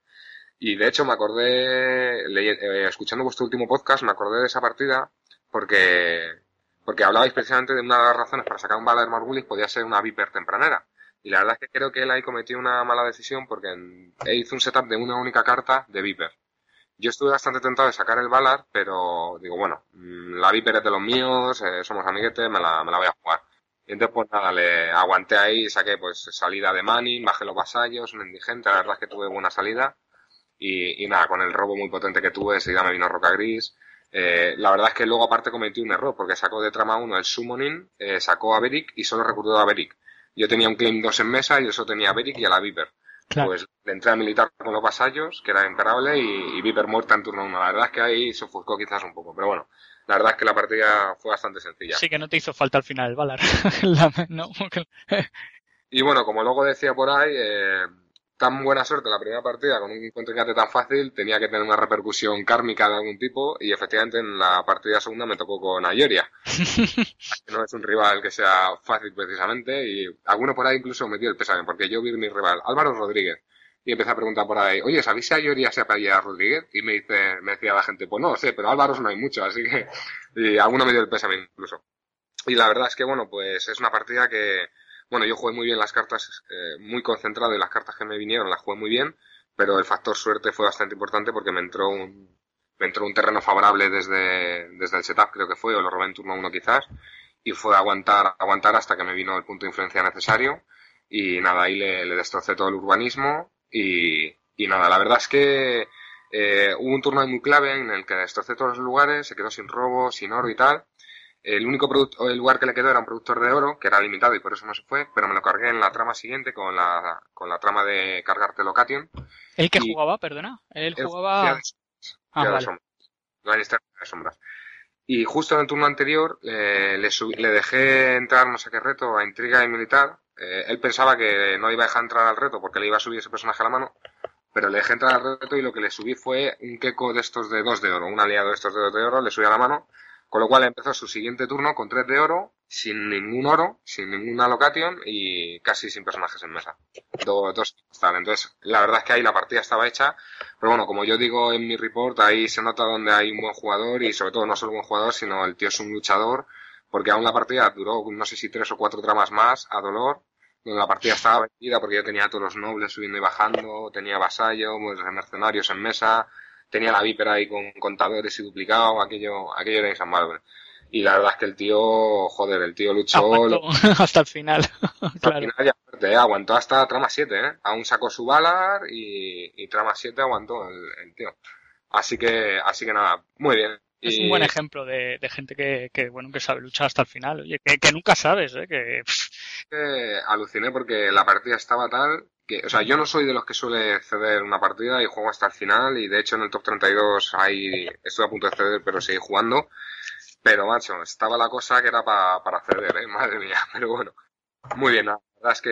Y de hecho me acordé, eh, escuchando vuestro último podcast, me acordé de esa partida porque porque hablabais precisamente de una de las razones para sacar un bala de Margulis podía ser una Viper tempranera. Y la verdad es que creo que él ahí cometió una mala decisión porque hizo un setup de una única carta de Viper. Yo estuve bastante tentado de sacar el Valar, pero digo, bueno, mm, la Viper es de los míos, eh, somos amiguetes, me la, me la voy a jugar. Y entonces, pues nada, le aguanté ahí, saqué pues salida de Manning, bajé los vasallos, un indigente, la verdad es que tuve buena salida. Y, y nada, con el robo muy potente que tuve, seguida me vino Roca Gris, eh, la verdad es que luego aparte cometí un error, porque sacó de trama 1 el Summoning, eh, sacó a Beric y solo reclutó a Beric. Yo tenía un Claim 2 en mesa y eso tenía a Beric y a la Viper. Pues le entré a militar con los vasallos, que era imparable, y, y Viper muerta en turno 1. La verdad es que ahí se ofuscó quizás un poco, pero bueno, la verdad es que la partida fue bastante sencilla. Sí, que no te hizo falta al final el Valar. [laughs] [laughs] y bueno, como luego decía por ahí, eh, tan buena suerte la primera partida con un contrincante tan fácil, tenía que tener una repercusión kármica de algún tipo y efectivamente en la partida segunda me tocó con Ayoria. [laughs] no es un rival que sea fácil precisamente y alguno por ahí incluso me dio el pésame porque yo vi mi rival, Álvaro Rodríguez, y empecé a preguntar por ahí, oye, ¿sabéis si Ayoria se apellida Rodríguez? Y me dice, me decía la gente, pues no lo sé, pero Álvaros no hay mucho, así que, y alguno me dio el pésame incluso. Y la verdad es que bueno, pues es una partida que, bueno, yo jugué muy bien las cartas, eh, muy concentrado y las cartas que me vinieron las jugué muy bien, pero el factor suerte fue bastante importante porque me entró un, me entró un terreno favorable desde, desde el setup, creo que fue, o lo robé en turno uno quizás, y fue aguantar, aguantar hasta que me vino el punto de influencia necesario, y nada, ahí le, le destrocé todo el urbanismo, y, y nada, la verdad es que eh, hubo un turno muy clave en el que destrocé todos los lugares, se quedó sin robo, sin oro y tal, el único producto, el lugar que le quedó era un productor de oro, que era limitado y por eso no se fue, pero me lo cargué en la trama siguiente con la, con la trama de cargarte Location. ¿El que Y- jugaba, perdona? Él El- jugaba... De Ah, de. Sombras. Día de sombras. Y justo en el turno anterior eh, le, le dejé entrar no sé qué reto a intriga y militar. Eh, él pensaba que no iba a dejar entrar al reto porque le iba a subir ese personaje a la mano, pero le dejé entrar al reto y lo que le subí fue un queco de estos de dos de oro, un aliado de estos de dos de oro, le subí a la mano, con lo cual empezó su siguiente turno con tres de oro, sin ningún oro, sin ninguna location y casi sin personajes en mesa. Do- dos tal. Entonces, la verdad es que ahí la partida estaba hecha, pero bueno, como yo digo en mi report, ahí se nota donde hay un buen jugador y sobre todo no solo un buen jugador, sino el tío es un luchador, porque aún la partida duró no sé si tres o cuatro tramas más a dolor, donde la partida estaba vendida porque yo tenía a todos los nobles subiendo y bajando, tenía vasallo, pues, mercenarios en mesa, tenía la vípera ahí con contadores y duplicado, aquello, aquello era insalvable. Y la verdad es que el tío, joder, el tío luchó, [laughs] hasta el final. [laughs] al claro. final ya fuerte, ¿eh? aguantó hasta trama 7, ¿eh? Aún sacó su balar y, y trama 7 aguantó el, el tío. Así que, así que nada, muy bien. Es un buen ejemplo de, de gente que, que, bueno, que sabe luchar hasta el final. Oye, que, que nunca sabes, ¿eh? Que, que aluciné porque la partida estaba tal que, o sea, yo no soy de los que suele ceder una partida y juego hasta el final y de hecho en el top 32 ahí estuve a punto de ceder pero seguí jugando. Pero macho, estaba la cosa que era pa- para ceder, eh, [laughs] madre mía, pero bueno. Muy bien, la verdad es que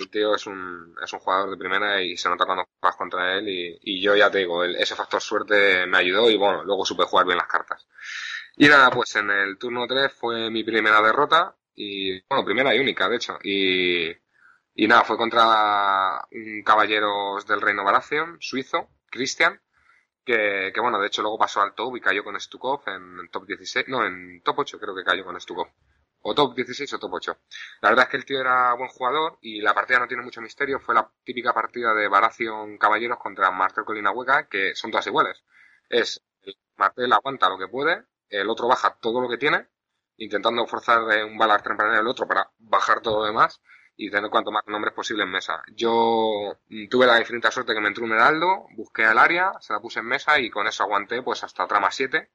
el tío es un, es un jugador de primera y se nota cuando juegas contra él y, y yo ya te digo, ese factor suerte me ayudó y bueno, luego supe jugar bien las cartas. Y nada, pues en el turno 3 fue mi primera derrota y, bueno, primera y única, de hecho. Y, y nada, fue contra un caballeros del Reino Baratheon, suizo, Christian, que, bueno, de hecho luego pasó al top y cayó con Stukov en top 16, no, en top 8 creo que cayó con Stukov. O top 16 o top 8. La verdad es que el tío era buen jugador y la partida no tiene mucho misterio. Fue la típica partida de Baratheon Caballeros contra Martel Colina Hueca, que son todas iguales. Es, el Martel aguanta lo que puede, el otro baja todo lo que tiene, intentando forzar un balar temprano el otro para bajar todo lo demás y tener cuanto más nombres posible en mesa. Yo mm, tuve la infinita suerte que me entró un heraldo, busqué al área, se la puse en mesa y con eso aguanté pues hasta trama 7.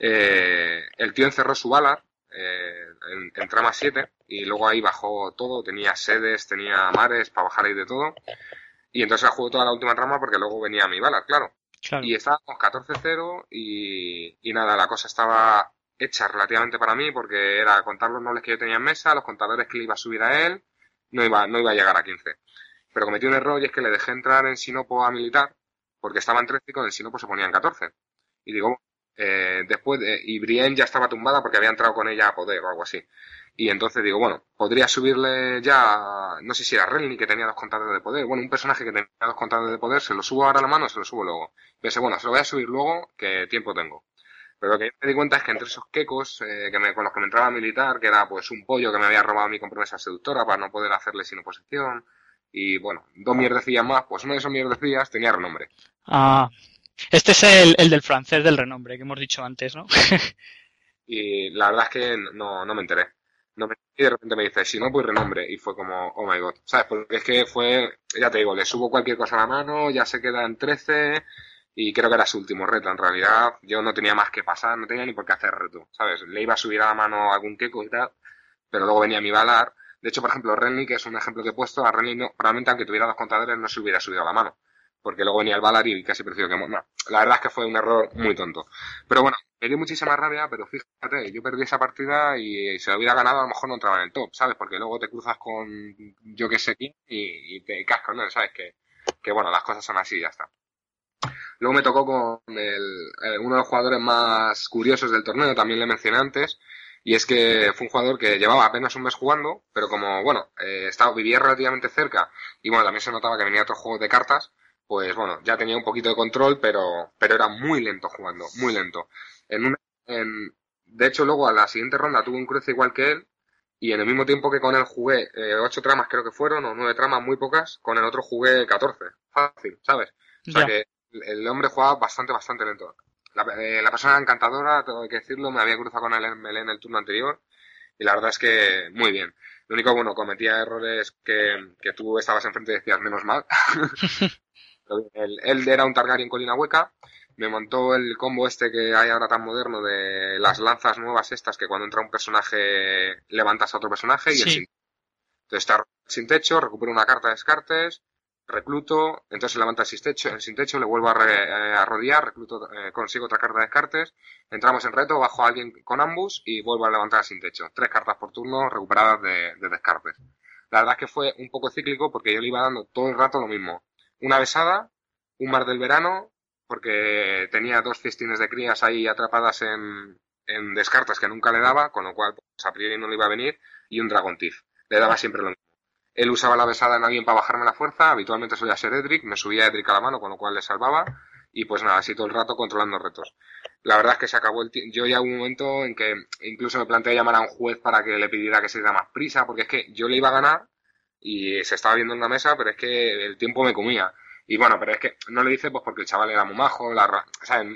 Eh, el tío encerró su balar eh, en, en trama 7 y luego ahí bajó todo, tenía sedes, tenía mares para bajar ahí de todo. Y entonces jugó toda la última trama porque luego venía mi balar, claro. claro. Y estábamos 14-0 y, y nada, la cosa estaba hecha relativamente para mí porque era contar los nobles que yo tenía en mesa, los contadores que le iba a subir a él, no iba, no iba a llegar a 15. Pero cometí un error y es que le dejé entrar en Sinopo a militar porque estaba en 13 y con el Sinopo se ponía en 14. Y digo, eh, después, de, y Brienne ya estaba tumbada porque había entrado con ella a poder o algo así. Y entonces digo, bueno, podría subirle ya, no sé si era Renly que tenía dos contadores de poder, bueno, un personaje que tenía dos contadores de poder, se lo subo ahora a la mano se lo subo luego. Pensé, bueno, se lo voy a subir luego, que tiempo tengo. Pero lo que me di cuenta es que entre esos quecos eh, que me, con los que me entraba militar, que era pues un pollo que me había robado mi compromesa seductora para no poder hacerle sin oposición, y bueno, dos mierdecillas más, pues uno de esos mierdecillas tenía renombre. Ah, este es el, el del francés del renombre que hemos dicho antes, ¿no? [laughs] Y la verdad es que no, no me enteré. No me, y de repente me dice, si no, pues renombre. Y fue como, oh my god. ¿Sabes? Porque es que fue, ya te digo, le subo cualquier cosa a la mano, ya se queda en 13, y creo que era su último reto. En realidad, yo no tenía más que pasar, no tenía ni por qué hacer reto. ¿Sabes? Le iba a subir a la mano algún queco y tal, pero luego venía mi balar. De hecho, por ejemplo, Renly, que es un ejemplo que he puesto, a Renly no, probablemente aunque tuviera dos contadores no se hubiera subido a la mano. porque luego venía el Valar y casi prefiero que... La verdad es que fue un error muy tonto. Pero bueno, me dio muchísima rabia, pero fíjate, yo perdí esa partida y si la hubiera ganado a lo mejor no entraba en el top, ¿sabes? Porque luego te cruzas con yo que sé quién y, te cascas, ¿no? ¿Sabes? Que, que bueno, las cosas son así y ya está. Luego me tocó con el, uno de los jugadores más curiosos del torneo, también le mencioné antes, y es que fue un jugador que llevaba apenas un mes jugando, pero como, bueno, eh, estaba, vivía relativamente cerca y bueno, también se notaba que venía otro juego de cartas, pues bueno, ya tenía un poquito de control, pero, pero era muy lento jugando, muy lento. En un, en, de hecho, luego a la siguiente ronda tuve un cruce igual que él, y en el mismo tiempo que con él jugué eh, ocho tramas creo que fueron, o nueve tramas muy pocas, con el otro jugué catorce. Fácil, ¿sabes? O sea que el hombre jugaba bastante, bastante lento. La, eh, la, persona encantadora, tengo que decirlo, me había cruzado con él en el turno anterior, y la verdad es que muy bien. Lo único, bueno, cometía errores que, que tú estabas enfrente y decías, menos mal. [laughs] él, era un Targaryen colina hueca, me montó el combo este que hay ahora tan moderno de las lanzas nuevas estas que cuando entra un personaje levantas a otro personaje y el sin, entonces está sin techo, recupera una carta de descartes, recluto, entonces levanta el sin techo, sin techo le vuelvo a, eh, rodear, recluto, eh, consigo otra carta de descartes, entramos en reto, bajo a alguien con ambos y vuelvo a levantar el sin techo. Tres cartas por turno recuperadas de, de descartes. La verdad es que fue un poco cíclico porque yo le iba dando todo el rato lo mismo una besada, un mar del verano, porque tenía dos festines de crías ahí atrapadas en, en descartas que nunca le daba, con lo cual pues, a priori no le iba a venir, y un Dragon Tiff. Le daba siempre lo mismo. Él usaba la besada en alguien para bajarme la fuerza, habitualmente solía ser Edric, me subía Edric a la mano, con lo cual le salvaba, y pues nada, así todo el rato controlando retos. La verdad es que se acabó el tiempo. Yo ya hubo un momento en que incluso me planteé llamar a un juez para que le pidiera que se diera más prisa, porque es que yo le iba a ganar y se estaba viendo en la mesa, pero es que el tiempo me comía. Y bueno, pero es que no lo hice pues porque el chaval era muy majo, la,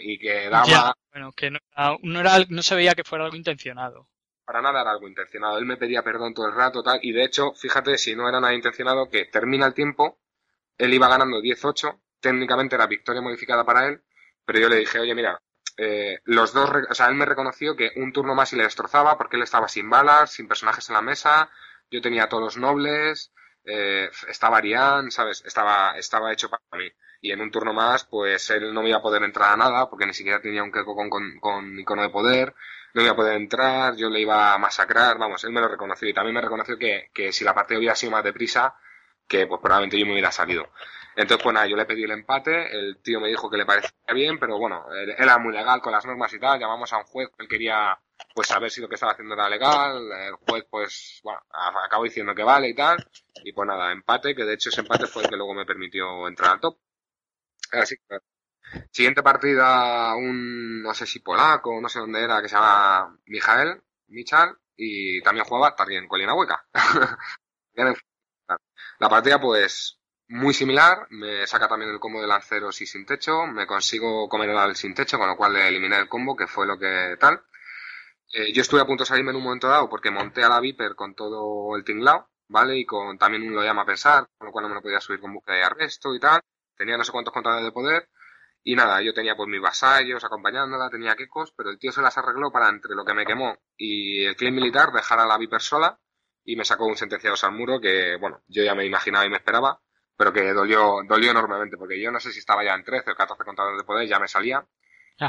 y que daba... bueno, que no, no, era, no se veía que fuera algo intencionado. Para nada era algo intencionado. Él me pedía perdón todo el rato, tal, y de hecho, fíjate, si no era nada intencionado, que termina el tiempo, él iba ganando 10-8, técnicamente era victoria modificada para él, pero yo le dije, oye, mira, eh, los dos, o sea, él me reconoció que un turno más y le destrozaba porque él estaba sin balas, sin personajes en la mesa, yo tenía todos los nobles, eh, estaba Arián, ¿sabes? Estaba, estaba hecho para mí. Y en un turno más, pues él no me iba a poder entrar a nada, porque ni siquiera tenía un queco con, con, con, icono de poder, no iba a poder entrar, yo le iba a masacrar, vamos, él me lo reconoció y también me reconoció que, que si la partida hubiera sido más deprisa, que pues probablemente yo me hubiera salido. Entonces, pues nada, yo le pedí el empate, el tío me dijo que le parecía bien, pero bueno, era muy legal con las normas y tal, llamamos a un juez, él quería pues saber si lo que estaba haciendo era legal, el juez pues bueno, acabó diciendo que vale y tal, y pues nada, empate, que de hecho ese empate fue el que luego me permitió entrar al top. Así que, siguiente partida, un, no sé si polaco, no sé dónde era, que se llama Mijael, Michal, y también jugaba también Colina Hueca. [laughs] La partida pues muy similar, me saca también el combo de lanceros y sin techo, me consigo comer el sin techo, con lo cual le eliminé el combo, que fue lo que tal. Eh, yo estuve a punto de salirme en un momento dado porque monté a la Viper con todo el tinglao, ¿vale? Y con también un lo llama a pensar, con lo cual no me lo podía subir con búsqueda de arresto y tal. Tenía no sé cuántos contadores de poder. Y nada, yo tenía pues mis vasallos acompañándola, tenía quecos, pero el tío se las arregló para entre lo que me quemó y el claim militar dejar a la Viper sola y me sacó un sentenciado al muro que, bueno, yo ya me imaginaba y me esperaba, pero que dolió, dolió enormemente porque yo no sé si estaba ya en 13 o 14 contadores de poder, ya me salía.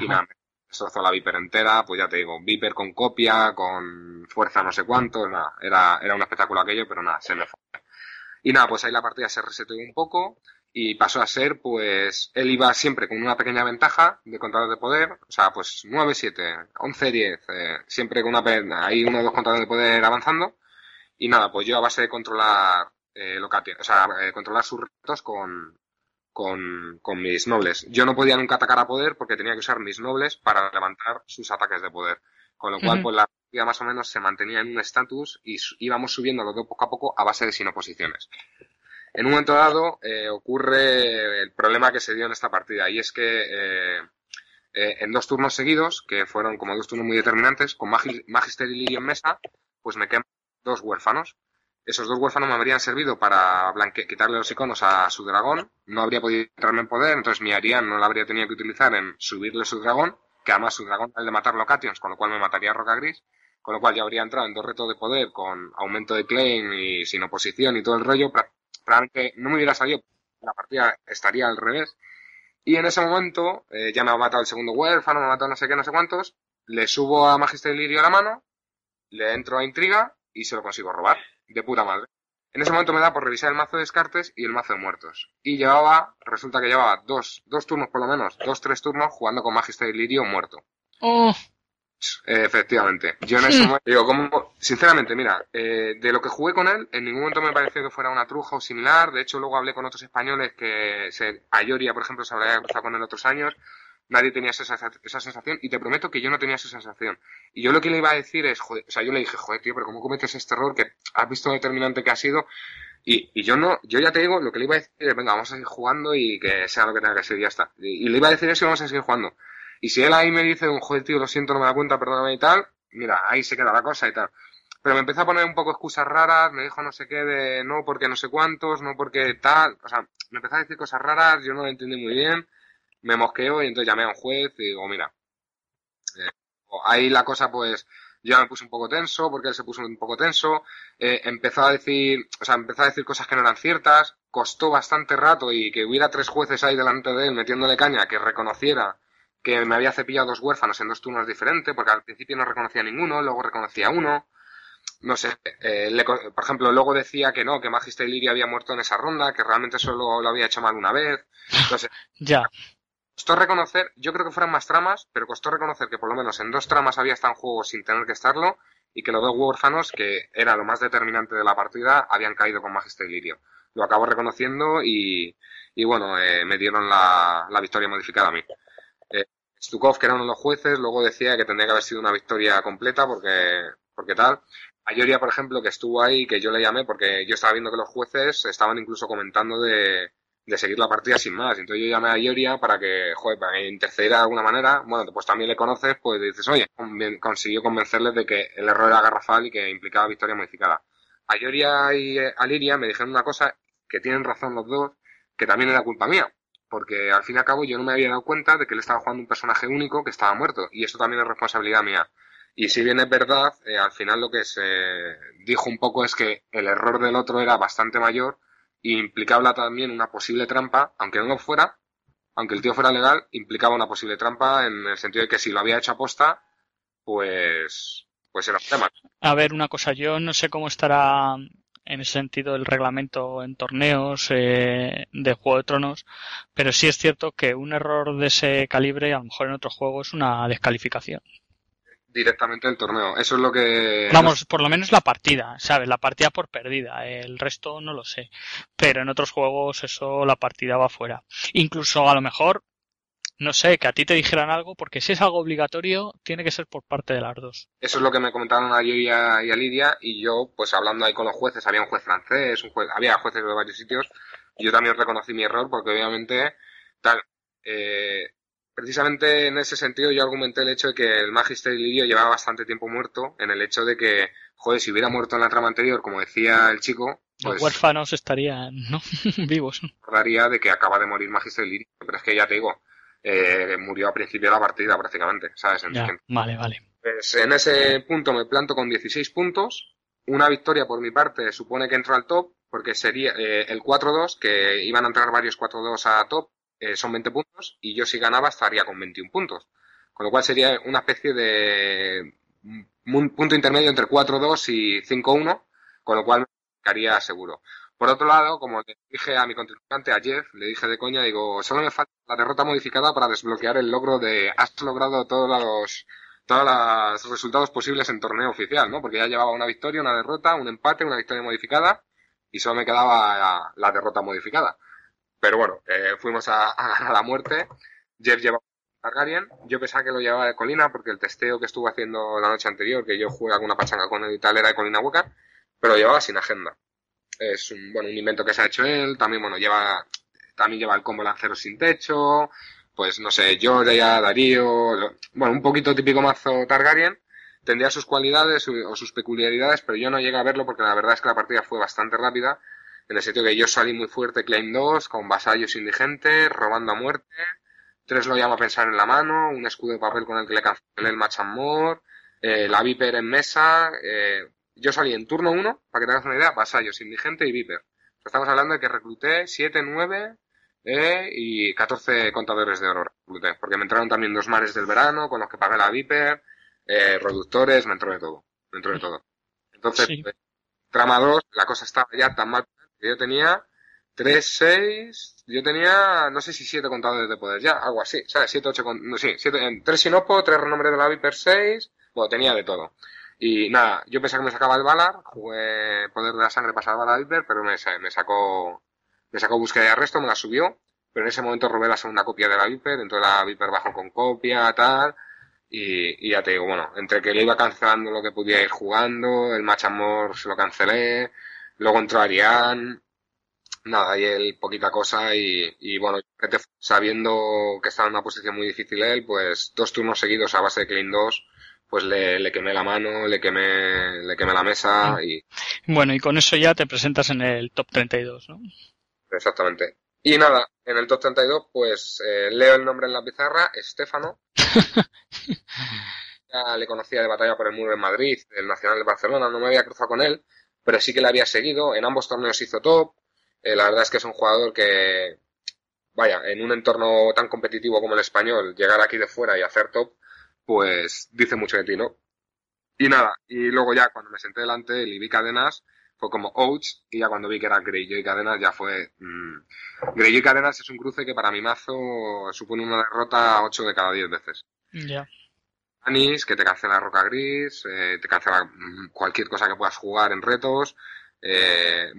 Y nada, destrozó la Viper entera, pues ya te digo, Viper con copia, con fuerza no sé cuánto, nada, era, era un espectáculo aquello, pero nada, se me fue. Y nada, pues ahí la partida se reseteó un poco y pasó a ser, pues, él iba siempre con una pequeña ventaja de contadores de poder, o sea, pues 9, 7, 11, 10, siempre con una, ahí uno o dos contadores de poder avanzando. Y nada, pues yo a base de controlar eh, o sea, eh, controlar sus retos con, con, con, mis nobles. Yo no podía nunca atacar a poder porque tenía que usar mis nobles para levantar sus ataques de poder. Con lo cual, pues la partida más o menos se mantenía en un estatus y íbamos subiendo los dos poco a poco a base de sin oposiciones. En un momento dado eh, ocurre el problema que se dio en esta partida y es que eh, eh, en dos turnos seguidos, que fueron como dos turnos muy determinantes, con Magister y Lirio en mesa, pues me queman dos huérfanos esos dos huérfanos me habrían servido para quitarle los iconos a su dragón. No habría podido entrarme en poder, entonces mi Arián no la habría tenido que utilizar en subirle su dragón, que además su dragón el de matar locations, con lo cual me mataría Roca Gris, con lo cual ya habría entrado en dos retos de poder con aumento de claim y sin oposición y todo el rollo. Probablemente no me hubiera salido la partida estaría al revés. Y en ese momento, eh, ya me ha matado el segundo huérfano, me ha matado no sé qué, no sé cuántos, le subo a Magister Lirio a la mano, le entro a intriga y se lo consigo robar. De puta madre. En ese momento me da por revisar el mazo de descartes y el mazo de muertos. Y llevaba, resulta que llevaba dos, dos turnos por lo menos, dos, tres turnos jugando con Magister Lirio muerto. Oh, Eh, efectivamente. Yo en ese momento, digo, como, sinceramente, mira, eh, de lo que jugué con él, en ningún momento me pareció que fuera una truja o similar. De hecho, luego hablé con otros españoles que, se, Ayoria, por ejemplo, se había cruzado con él otros años. Nadie tenía esa, esa sensación y te prometo que yo no tenía esa sensación. Y yo lo que le iba a decir es, joder, o sea, yo le dije, joder, tío, pero ¿cómo cometes este error que has visto lo determinante que ha sido? Y, y yo no, yo ya te digo, lo que le iba a decir es, venga, vamos a seguir jugando y que sea lo que tenga que ser y ya está. Y, le iba a decir eso y vamos a seguir jugando. Y si él ahí me dice, joder, tío, lo siento, no me da cuenta, perdóname y tal, mira, ahí se queda la cosa y tal. Pero me empezó a poner un poco excusas raras, me dijo no sé qué de no porque no sé cuántos, no porque tal, o sea, me empezó a decir cosas raras, yo no lo entendí muy bien, me mosqueo y entonces llamé a un juez y digo, mira, eh, ahí la cosa pues ya me puse un poco tenso, porque él se puso un poco tenso, eh, empezó a decir, o sea, empezó a decir cosas que no eran ciertas, costó bastante rato y que hubiera tres jueces ahí delante de él metiéndole caña que reconociera que me había cepillado dos huérfanos en dos turnos diferentes, porque al principio no reconocía ninguno, luego reconocía uno. No sé, eh, le, por ejemplo, luego decía que no, que Magister Liria había muerto en esa ronda, que realmente solo lo había hecho mal una vez. Entonces, [laughs] ya. Costó reconocer, yo creo que fueran más tramas, pero costó reconocer que por lo menos en dos tramas había estado en juego sin tener que estarlo, y que los dos huérfanos, que era lo más determinante de la partida, habían caído con Magister Lirio. Lo acabo reconociendo y, bueno, eh, me dieron la, la victoria modificada a mí. Eh, Stukov, que era uno de los jueces, luego decía que tendría que haber sido una victoria completa porque, porque tal. Ayoria, por ejemplo, que estuvo ahí, que yo le llamé porque yo estaba viendo que los jueces estaban incluso comentando de, de seguir la partida sin más. Entonces yo llamé a Ayoria para que, joder, para que intercediera de alguna manera. Bueno, pues también le conoces, pues dices, oye, consiguió convencerles de que el error era garrafal y que implicaba victoria modificada. Ayoria y Aliria me dijeron una cosa que tienen razón los dos, que también era culpa mía porque al fin y al cabo yo no me había dado cuenta de que él estaba jugando un personaje único que estaba muerto, y eso también es responsabilidad mía. Y si bien es verdad, eh, al final lo que se dijo un poco es que el error del otro era bastante mayor implicaba también una posible trampa, aunque no fuera, aunque el tío fuera legal, implicaba una posible trampa en el sentido de que si lo había hecho aposta, pues, pues era un tema. A ver, una cosa, yo no sé cómo estará en ese sentido el reglamento en torneos eh, de Juego de Tronos, pero sí es cierto que un error de ese calibre, a lo mejor en otro juego, es una descalificación. Directamente el torneo, eso es lo que... Vamos, por lo menos la partida, ¿sabes? La partida por perdida, el resto no lo sé, pero en otros juegos eso la partida va fuera. Incluso a lo mejor no sé, que a ti te dijeran algo, porque si es algo obligatorio, tiene que ser por parte de las dos. Eso es lo que me comentaron a yo y a, y a Lidia, y yo, pues hablando ahí con los jueces, había un juez francés, un juez, había jueces de varios sitios, yo también reconocí mi error, porque obviamente, tal, eh, precisamente en ese sentido yo argumenté el hecho de que el Magister Lidio llevaba bastante tiempo muerto, en el hecho de que, joder, si hubiera muerto en la trama anterior, como decía el chico, pues, los huérfanos estarían, ¿no? [laughs] vivos. Recordaría de que acaba de morir Magister Lirio, pero es que ya te digo, eh, murió a principio de la partida prácticamente, ¿sabes? En ya, vale, vale. Pues en ese punto me planto con 16 puntos. Una victoria por mi parte supone que entro al top, porque sería eh, el 4-2, que iban a entrar varios 4-2 a top, eh, son 20 puntos, y yo si ganaba estaría con 21 puntos. Con lo cual sería una especie de un punto intermedio entre 4-2 y 5-1, con lo cual me quedaría seguro. Por otro lado, como le dije a mi contrincante, a Jeff, le dije de coña, digo, solo me falta la derrota modificada para desbloquear el logro de has logrado todos los, todos los resultados posibles en torneo oficial, ¿no? Porque ya llevaba una victoria, una derrota, un empate, una victoria modificada y solo me quedaba la derrota modificada. Pero bueno, eh, fuimos a, a, la muerte. Jeff llevaba Targaryen. Yo pensaba que lo llevaba de Colina porque el testeo que estuve haciendo la noche anterior, que yo jugué alguna pachanga con él y tal, era de Colina Hueca, pero lo llevaba sin agenda. Es un, bueno, un invento que se ha hecho él, también, bueno, lleva, también lleva el combo lancero sin techo, pues no sé, Jorah, Darío, lo, bueno, un poquito típico mazo Targaryen, tendría sus cualidades o sus peculiaridades, pero yo no llegué a verlo porque la verdad es que la partida fue bastante rápida, en el sentido que yo salí muy fuerte Claim 2, con vasallos indigentes, robando a muerte, tres lo llamo a pensar en la mano, un escudo de papel con el que le cancelé el match and more, eh, la Viper en mesa, eh, yo salí en turno 1, para que te hagas una idea, vasallos, indigente y viper. Estamos hablando de que recluté 7, 9 eh, y 14 contadores de oro recluté. Porque me entraron también dos mares del verano con los que pagué la Viper, eh, reductores, me entró de todo. Me entró de todo. Entonces, Sí. pues, trama 2, la cosa estaba ya tan mal yo tenía 3, 6, yo tenía, no sé si 7 contadores de poder ya, algo así, ¿sabes? 7, 8, no, sí, 7, 3 Sinopo, 3 renombre de la Viper 6, bueno, tenía de todo. Y nada, yo pensaba que me sacaba el Valar, jugué Poder de la Sangre para salvar a la Viper, pero me, me sacó, me sacó búsqueda de arresto, me la subió, pero en ese momento robé la segunda copia de la Viper, entonces la Viper bajó con copia, tal, y, y ya te digo, bueno, entre que le iba cancelando lo que podía ir jugando, el Match Amor se lo cancelé, luego entró Arián, nada, y él poquita cosa, y, y bueno, sabiendo que estaba en una posición muy difícil él, pues dos turnos seguidos a base de Clean 2, pues le, le quemé la mano, le quemé, le quemé la mesa, y Bueno, y con eso ya te presentas en el top 32, ¿no? exactamente. Y nada, en el top 32, pues eh, leo el nombre en la pizarra, Estefano. [laughs] ya le conocía de batalla por el muro en Madrid, el Nacional de Barcelona, no me había cruzado con él, pero sí que le había seguido, en ambos torneos hizo top, Eh, la verdad es que es un jugador que, vaya, en un entorno tan competitivo como el español, llegar aquí de fuera y hacer top, pues dice mucho de ti, ¿no? Y nada, y luego ya cuando me senté delante y vi cadenas, fue como Ouch, y ya cuando vi que era Greyjoy y cadenas ya fue... mmm. Greyjoy y cadenas es un cruce que para mi mazo supone una derrota 8 de cada 10 veces. Ya. Que te cancela Roca Gris, eh, te cancela cualquier cosa que puedas jugar en retos, eh,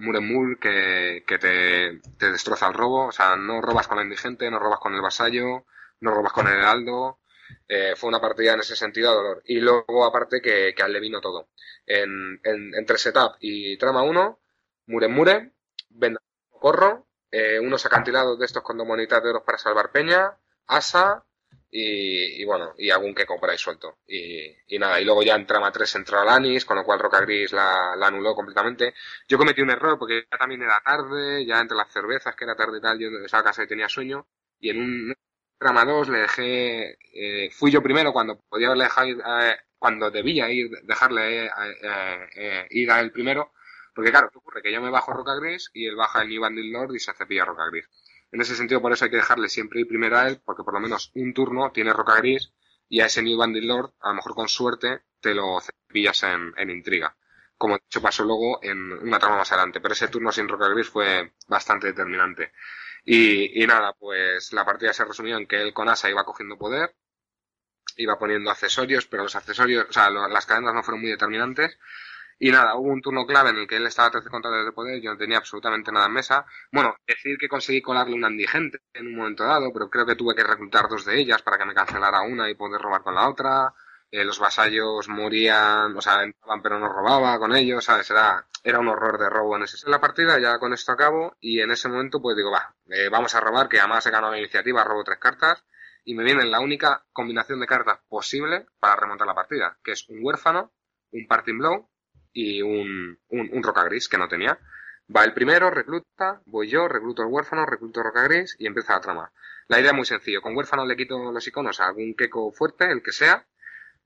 que, que te, destroza el robo, o sea, no robas con la indigente, no robas con el vasallo, no robas con el heraldo, eh, fue una partida en ese sentido a dolor. Y luego, aparte, que, que a él le vino todo. En, en, entre setup y trama 1, Muremure, Venda Corro, eh, unos acantilados de estos con dos oro para salvar peña, Asa, y, y bueno, y algún que ahí suelto. Y, y nada, y luego ya en trama 3 entró Alanis, con lo cual Roca Gris la, la anuló completamente. Yo cometí un error porque ya también era tarde, ya entre las cervezas, que era tarde y tal, yo estaba casa y tenía sueño, y en un trama 2 le dejé, eh, fui yo primero cuando podía haberle dejado eh, cuando debía ir, dejarle eh, eh, eh, ir a él primero, porque claro, ¿qué ocurre? Que yo me bajo Roca Gris y él baja el New Bandit Lord y se cepilla Roca Gris. En ese sentido, por eso hay que dejarle siempre ir primero a él, porque por lo menos un turno tiene Roca Gris y a ese New Bandit Lord, a lo mejor con suerte, te lo cepillas en, en intriga. Como de hecho pasó luego en una trama más adelante, pero ese turno sin Roca Gris fue bastante determinante. Y, y nada, pues la partida se resumió en que él con Asa iba cogiendo poder, iba poniendo accesorios, pero los accesorios, o sea, lo- las cadenas no fueron muy determinantes. Y nada, hubo un turno clave en el que él estaba a 13 contadores de poder, yo no tenía absolutamente nada en mesa. Bueno, decir que conseguí colarle una indigente en un momento dado, pero creo que tuve que reclutar dos de ellas para que me cancelara una y poder robar con la otra. Eh, los vasallos morían, o sea, entraban pero no robaba con ellos, ¿sabes? Era, era un horror de robo en ese la partida, ya con esto acabo, y en ese momento pues digo, va, eh, vamos a robar, que además he ganado la iniciativa, robo tres cartas, y me viene la única combinación de cartas posible para remontar la partida, que es un huérfano, un parting blow y un, un, un roca gris que no tenía. Va el primero, recluta, voy yo, recluto el huérfano, recluto roca gris y empieza la trama. La idea es muy sencilla. Con huérfano le quito los iconos a algún queco fuerte, el que sea.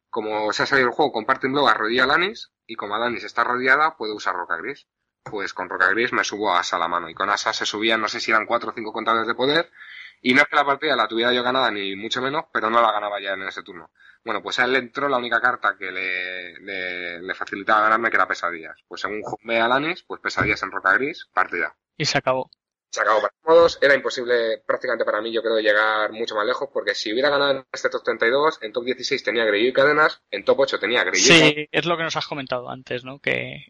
Como se ha salido el juego con Parting Blow, arrodilla a Alanis. Y como Alanis está rodeada, puedo usar roca gris. Pues con roca gris me subo a Asa a la mano. Y con Asa se subían, no sé si eran cuatro o cinco contadores de poder. Y no es que la partida la tuviera yo ganada, ni mucho menos, pero no la ganaba ya en ese turno. Bueno, pues a él le entró la única carta que le, le, le facilitaba ganarme, que era pesadillas. Pues según ve a Alanis, pues pesadillas en roca gris, partida. Y se acabó. Se acabó para todos. Era imposible prácticamente para mí, yo creo, llegar mucho más lejos, porque si hubiera ganado en este top 32, en top 16 tenía Greyjoy y Cadenas, en top 8 tenía Greyjoy Sí, es lo que nos has comentado antes, ¿no? Que,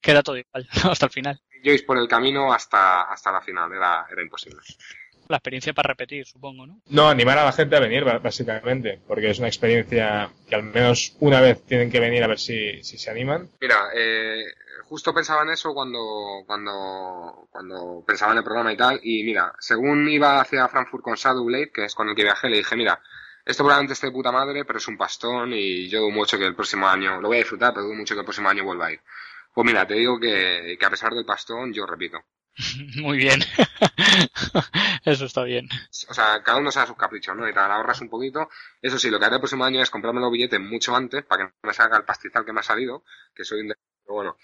que era todo igual [laughs] hasta el final. Joyce por el camino hasta, hasta la final. Era, era imposible. La experiencia para repetir, supongo, ¿no? No, animar a la gente a venir, básicamente, porque es una experiencia que al menos una vez tienen que venir a ver si, si se animan. Mira, eh, justo pensaba en eso cuando, cuando, cuando pensaba en el programa y tal. Y mira, según iba hacia Frankfurt con Shadowblade, que es con el que viajé, le dije, mira, esto probablemente esté de puta madre, pero es un pastón y yo dudo mucho que el próximo año, lo voy a disfrutar, pero dudo mucho que el próximo año vuelva a ir. Pues mira, te digo que, que a pesar del pastón, yo repito. [laughs] Muy bien. [laughs] Eso está bien. O sea, cada uno sabe sus caprichos, ¿no? Y te ahorras un poquito. Eso sí, lo que haré el próximo año es comprarme los billetes mucho antes para que no me salga el pastizal que me ha salido, que soy Pero bueno,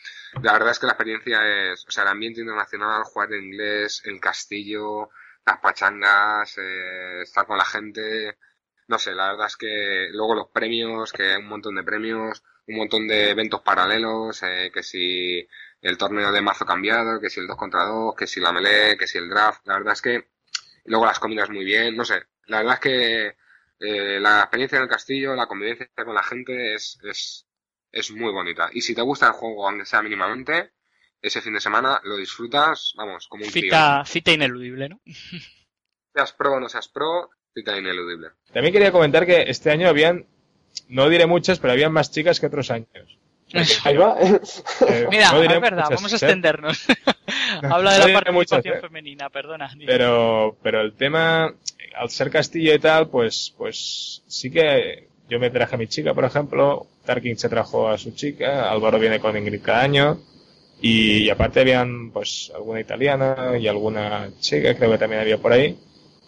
la verdad es que la experiencia es, o sea, el ambiente internacional, jugar en inglés, el castillo, las pachangas, eh, estar con la gente, no sé, la verdad es que luego los premios, que hay un montón de premios, un montón de eventos paralelos, eh, que si el torneo de mazo cambiado, que si el 2 contra 2, que si la melee, que si el draft, la verdad es que luego las comidas muy bien, no sé, la verdad es que eh, la experiencia en el castillo, la convivencia con la gente es, es, es muy bonita. Y si te gusta el juego, aunque sea mínimamente, ese fin de semana lo disfrutas, vamos, como un cita, Cita ineludible, ¿no? [laughs] Seas pro o no seas pro, cita ineludible. También quería comentar que este año habían, no diré muchas, pero habían más chicas que otros años. Ahí va. [laughs] Eh, Mira, no es verdad, vamos a ¿eh? extendernos. Habla de la participación ¿eh? femenina, perdona. Pero, pero el tema, al ser castillo y tal, pues, pues sí que yo me traje a mi chica, por ejemplo, Tarkin se trajo a su chica, Álvaro viene con Ingrid cada año, y, aparte habían pues alguna italiana y alguna chica, creo que también había por ahí,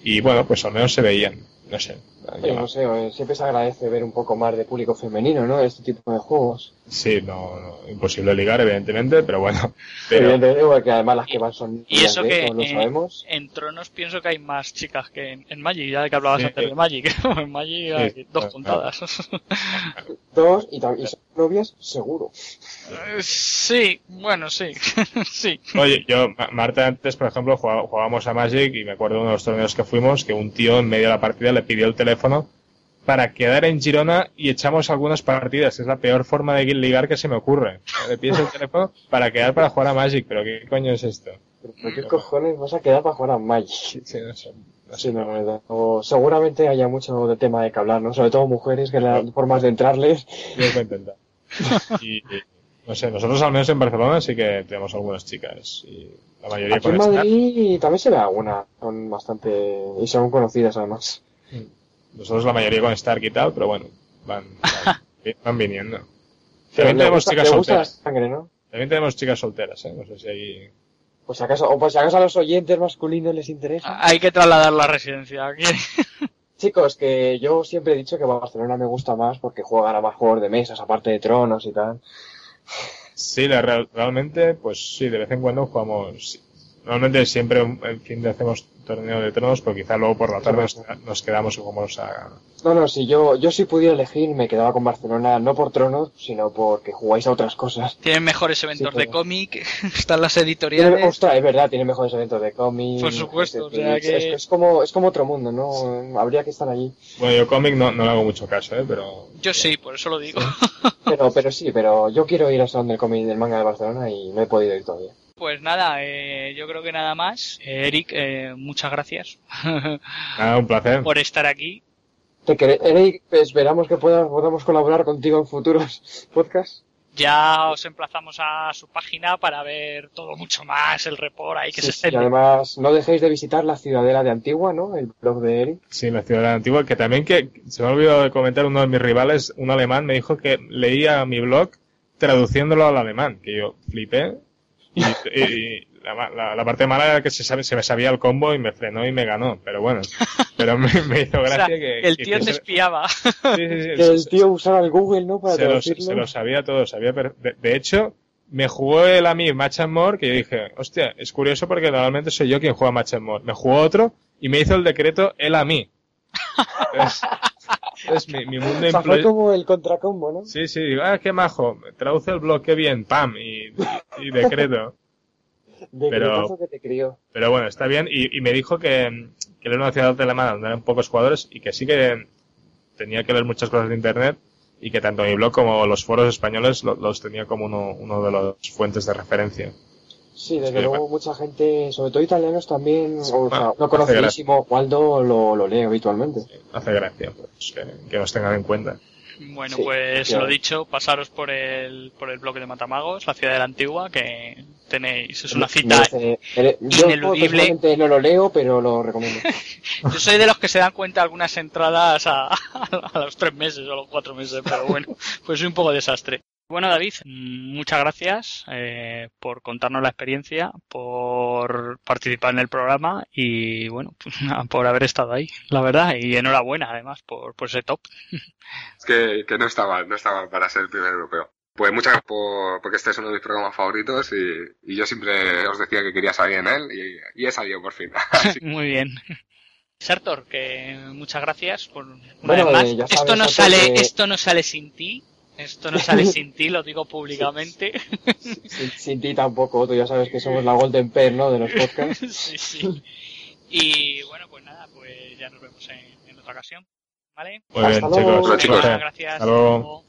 y bueno, pues al menos se veían, no sé. No sé, eh, siempre se agradece ver un poco más de público femenino, ¿no? Este tipo de juegos. Sí, no, imposible ligar, evidentemente, pero bueno. [laughs] Pero... Evidentemente, porque además las que van son. Y eso que lo sabemos. en Tronos pienso que hay más chicas que en, Magic, ya que hablabas antes de Magic. [laughs] en Magic hay dos contadas. [laughs] dos y, y son novias, seguro. Eh, sí, bueno, sí. sí. Oye, yo, Marta, antes, por ejemplo, jugábamos a Magic y me acuerdo de uno de los torneos que fuimos que un tío en medio de la partida le pidió el teléfono para quedar en Girona y echamos algunas partidas. Es la peor forma de ligar que se me ocurre. Le pides el [laughs] teléfono para quedar para jugar a Magic, pero ¿qué coño es esto? ¿Por qué cojones vas a quedar para jugar a Magic? Sí, no seguramente haya mucho de tema de que hablar, ¿no? Sobre todo mujeres, que las formas de entrarles. Yo voy a intentar. [laughs] y, no sé, nosotros al menos en Barcelona sí que tenemos algunas chicas. Y la mayoría Aquí en Madrid también se ve alguna. Son bastante. y son conocidas además. Mm. Nosotros la mayoría con Stark y tal, pero bueno, van, [laughs] van, viniendo. También tenemos chicas solteras. También tenemos chicas solteras, ¿eh? No sé si hay... Pues acaso, o pues acaso a los oyentes masculinos les interesa. Hay que trasladar la residencia aquí. [laughs] Chicos, que yo siempre he dicho que Barcelona me gusta más porque juegan a más juegos de mesas, aparte de tronos y tal. Sí, realmente, pues sí, de vez en cuando jugamos. Normalmente siempre en fin de hacemos torneo de tronos, pero quizá luego por la tarde nos, quedamos y jugamos a... No, no, si yo, yo si pudiera elegir me quedaba con Barcelona, no por tronos, sino porque jugáis a otras cosas. Tienen mejores eventos de cómic, [laughs] están las editoriales... ostras, es verdad, tienen mejores eventos de cómic... Por supuesto, o sea que... es, como, es como otro mundo, ¿no? Habría que estar allí. Bueno, yo cómic no, no le hago mucho caso, ¿eh? Pero... Yo sí, por eso lo digo. Pero, pero sí, pero yo quiero ir a donde el cómic del manga de Barcelona y no he podido ir todavía. Pues nada, eh, yo creo que nada más. Eh, Eric, eh, muchas gracias. [laughs] Un placer. Por estar aquí. Te Eric, esperamos que podamos colaborar contigo en futuros [laughs] podcasts. Ya os emplazamos a su página para ver todo mucho más, el report ahí que se Y además, no dejéis de visitar la Ciudadela de Antigua, ¿no? El blog de Eric. Sí, la Ciudadela de Antigua, que también que se me ha olvidado de comentar uno de mis rivales, un alemán, me dijo que leía mi blog traduciéndolo al alemán, que yo flipé y, la, la, parte mala era que se, sabe, se me sabía el combo y me frenó y me ganó. Pero bueno, [laughs] pero me, hizo gracia que, El tío te espiaba. que el tío usaba el Google, ¿no? Para se, lo, se lo sabía todo, sabía. De, de, hecho, me jugó él a mí Match and More, que yo dije, hostia, es curioso porque normalmente soy yo quien juega Match and More. Me jugó otro y me hizo el decreto él a mí. [laughs] Es mi, mi mundo o sea, fue como el contracombo, ¿no? Sí, sí, digo, ah, qué majo, traduce el blog, qué bien, pam, y, y, decreto. [laughs] pero, que te crió. pero bueno, está bien, y, y me dijo que, que era una ciudad alemana donde eran pocos jugadores y que sí que tenía que leer muchas cosas de internet y que tanto mi blog como los foros españoles los, tenía como uno, uno de las fuentes de referencia. Sí, desde luego mucha gente, sobre todo italianos también, o, sea, no conocidísimo Waldo lo, lo lee habitualmente. hace gracia pues, que, nos tengan en cuenta. Bueno, pues lo dicho, pasaros por el, por el bloque de Matamagos, la ciudad de la antigua, que tenéis, es una cita ineludible. Yo no lo leo, pero lo recomiendo. [laughs] Yo soy de los que se dan cuenta algunas entradas a, [laughs] a los tres meses o a los cuatro meses, pero bueno, [laughs] pues soy un poco desastre. Bueno, David, muchas gracias eh, por contarnos la experiencia, por participar en el programa y, bueno, pues, [laughs] por haber estado ahí, la verdad, y enhorabuena además por, por ese top. Es que, que no estaba, no estaba para ser el primer europeo. Pues muchas gracias por, porque este es uno de mis programas favoritos y, yo siempre os decía que quería salir en él y, he salido por fin. [laughs] [laughs] Muy bien. Sartor, que muchas gracias por bueno, eh, esto no sale, esto no sale sin ti. Esto no sale [laughs] sin ti, lo digo públicamente. Sin, ti tampoco, tú ya sabes que somos la Golden Pair, ¿no? De los podcasts. [laughs] sí, sí. Y bueno, pues nada, pues ya nos vemos en, otra ocasión. ¿Vale? Muy bien, chicos. chicos. Gracias. Hasta luego.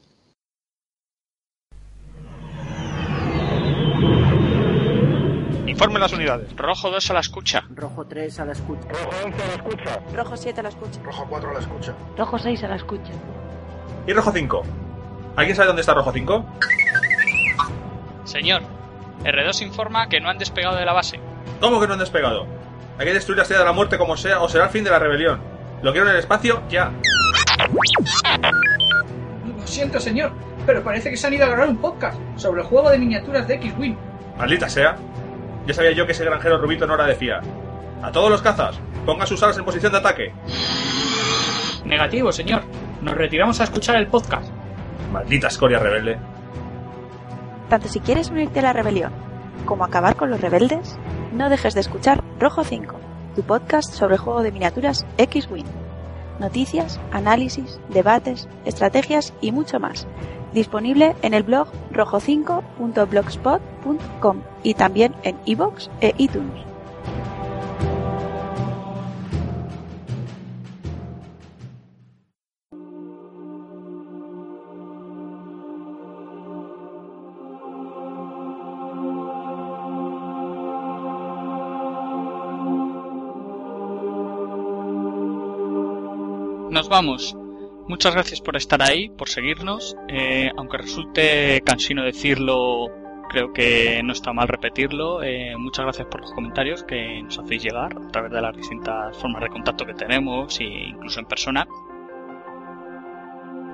Informe las unidades. Rojo 2 a la escucha. Rojo 3 a la escucha. Rojo 11 a la escucha. Rojo 7 a la escucha. Rojo 4 a la escucha. Rojo 6 a la escucha. ¿Y rojo 5? ¿Alguien sabe dónde está rojo 5? Señor, R2 informa que no han despegado de la base. ¿Cómo que no han despegado? Hay que destruir la estrella de la muerte como sea o será el fin de la rebelión. Lo quiero en el espacio ya. Lo siento, señor, pero parece que se han ido a grabar un podcast sobre el juego de miniaturas de X-Wing. Maldita sea. Ya sabía yo que ese granjero rubito no era de fiar. A todos los cazas, pongan sus alas en posición de ataque. Negativo, señor. Nos retiramos a escuchar el podcast. Maldita escoria rebelde. Tanto si quieres unirte a la rebelión como acabar con los rebeldes, no dejes de escuchar Rojo 5, tu podcast sobre el juego de miniaturas X-Wing. Noticias, análisis, debates, estrategias y mucho más disponible en el blog rojo5.blogspot.com y también en iVoox e iTunes. Nos vamos. Muchas gracias por estar ahí, por seguirnos. Eh, aunque resulte cansino decirlo, creo que no está mal repetirlo. Eh, muchas gracias por los comentarios que nos hacéis llegar a través de las distintas formas de contacto que tenemos e incluso en persona.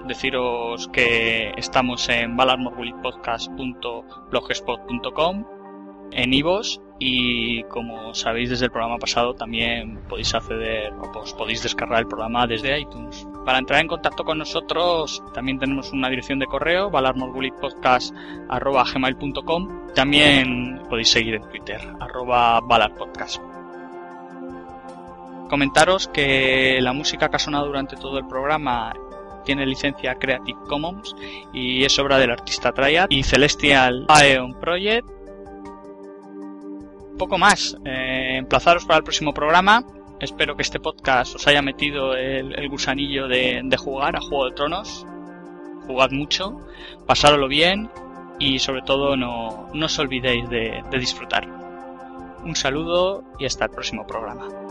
Deciros que estamos en balarmorbullypodcast.blogspot.com, en ivos y como sabéis desde el programa pasado también podéis acceder o pues, podéis descargar el programa desde iTunes. Para entrar en contacto con nosotros también tenemos una dirección de correo balarmorgulipodcast.gmail.com También podéis seguir en Twitter arroba balarpodcast. Comentaros que la música que ha sonado durante todo el programa tiene licencia Creative Commons y es obra del artista Triad y Celestial Aeon Project poco más. Eh, emplazaros para el próximo programa. Espero que este podcast os haya metido el, gusanillo de, jugar a Juego de Tronos. Jugad mucho, pasároslo bien y sobre todo no, os olvidéis de disfrutar. Un saludo y hasta el próximo programa.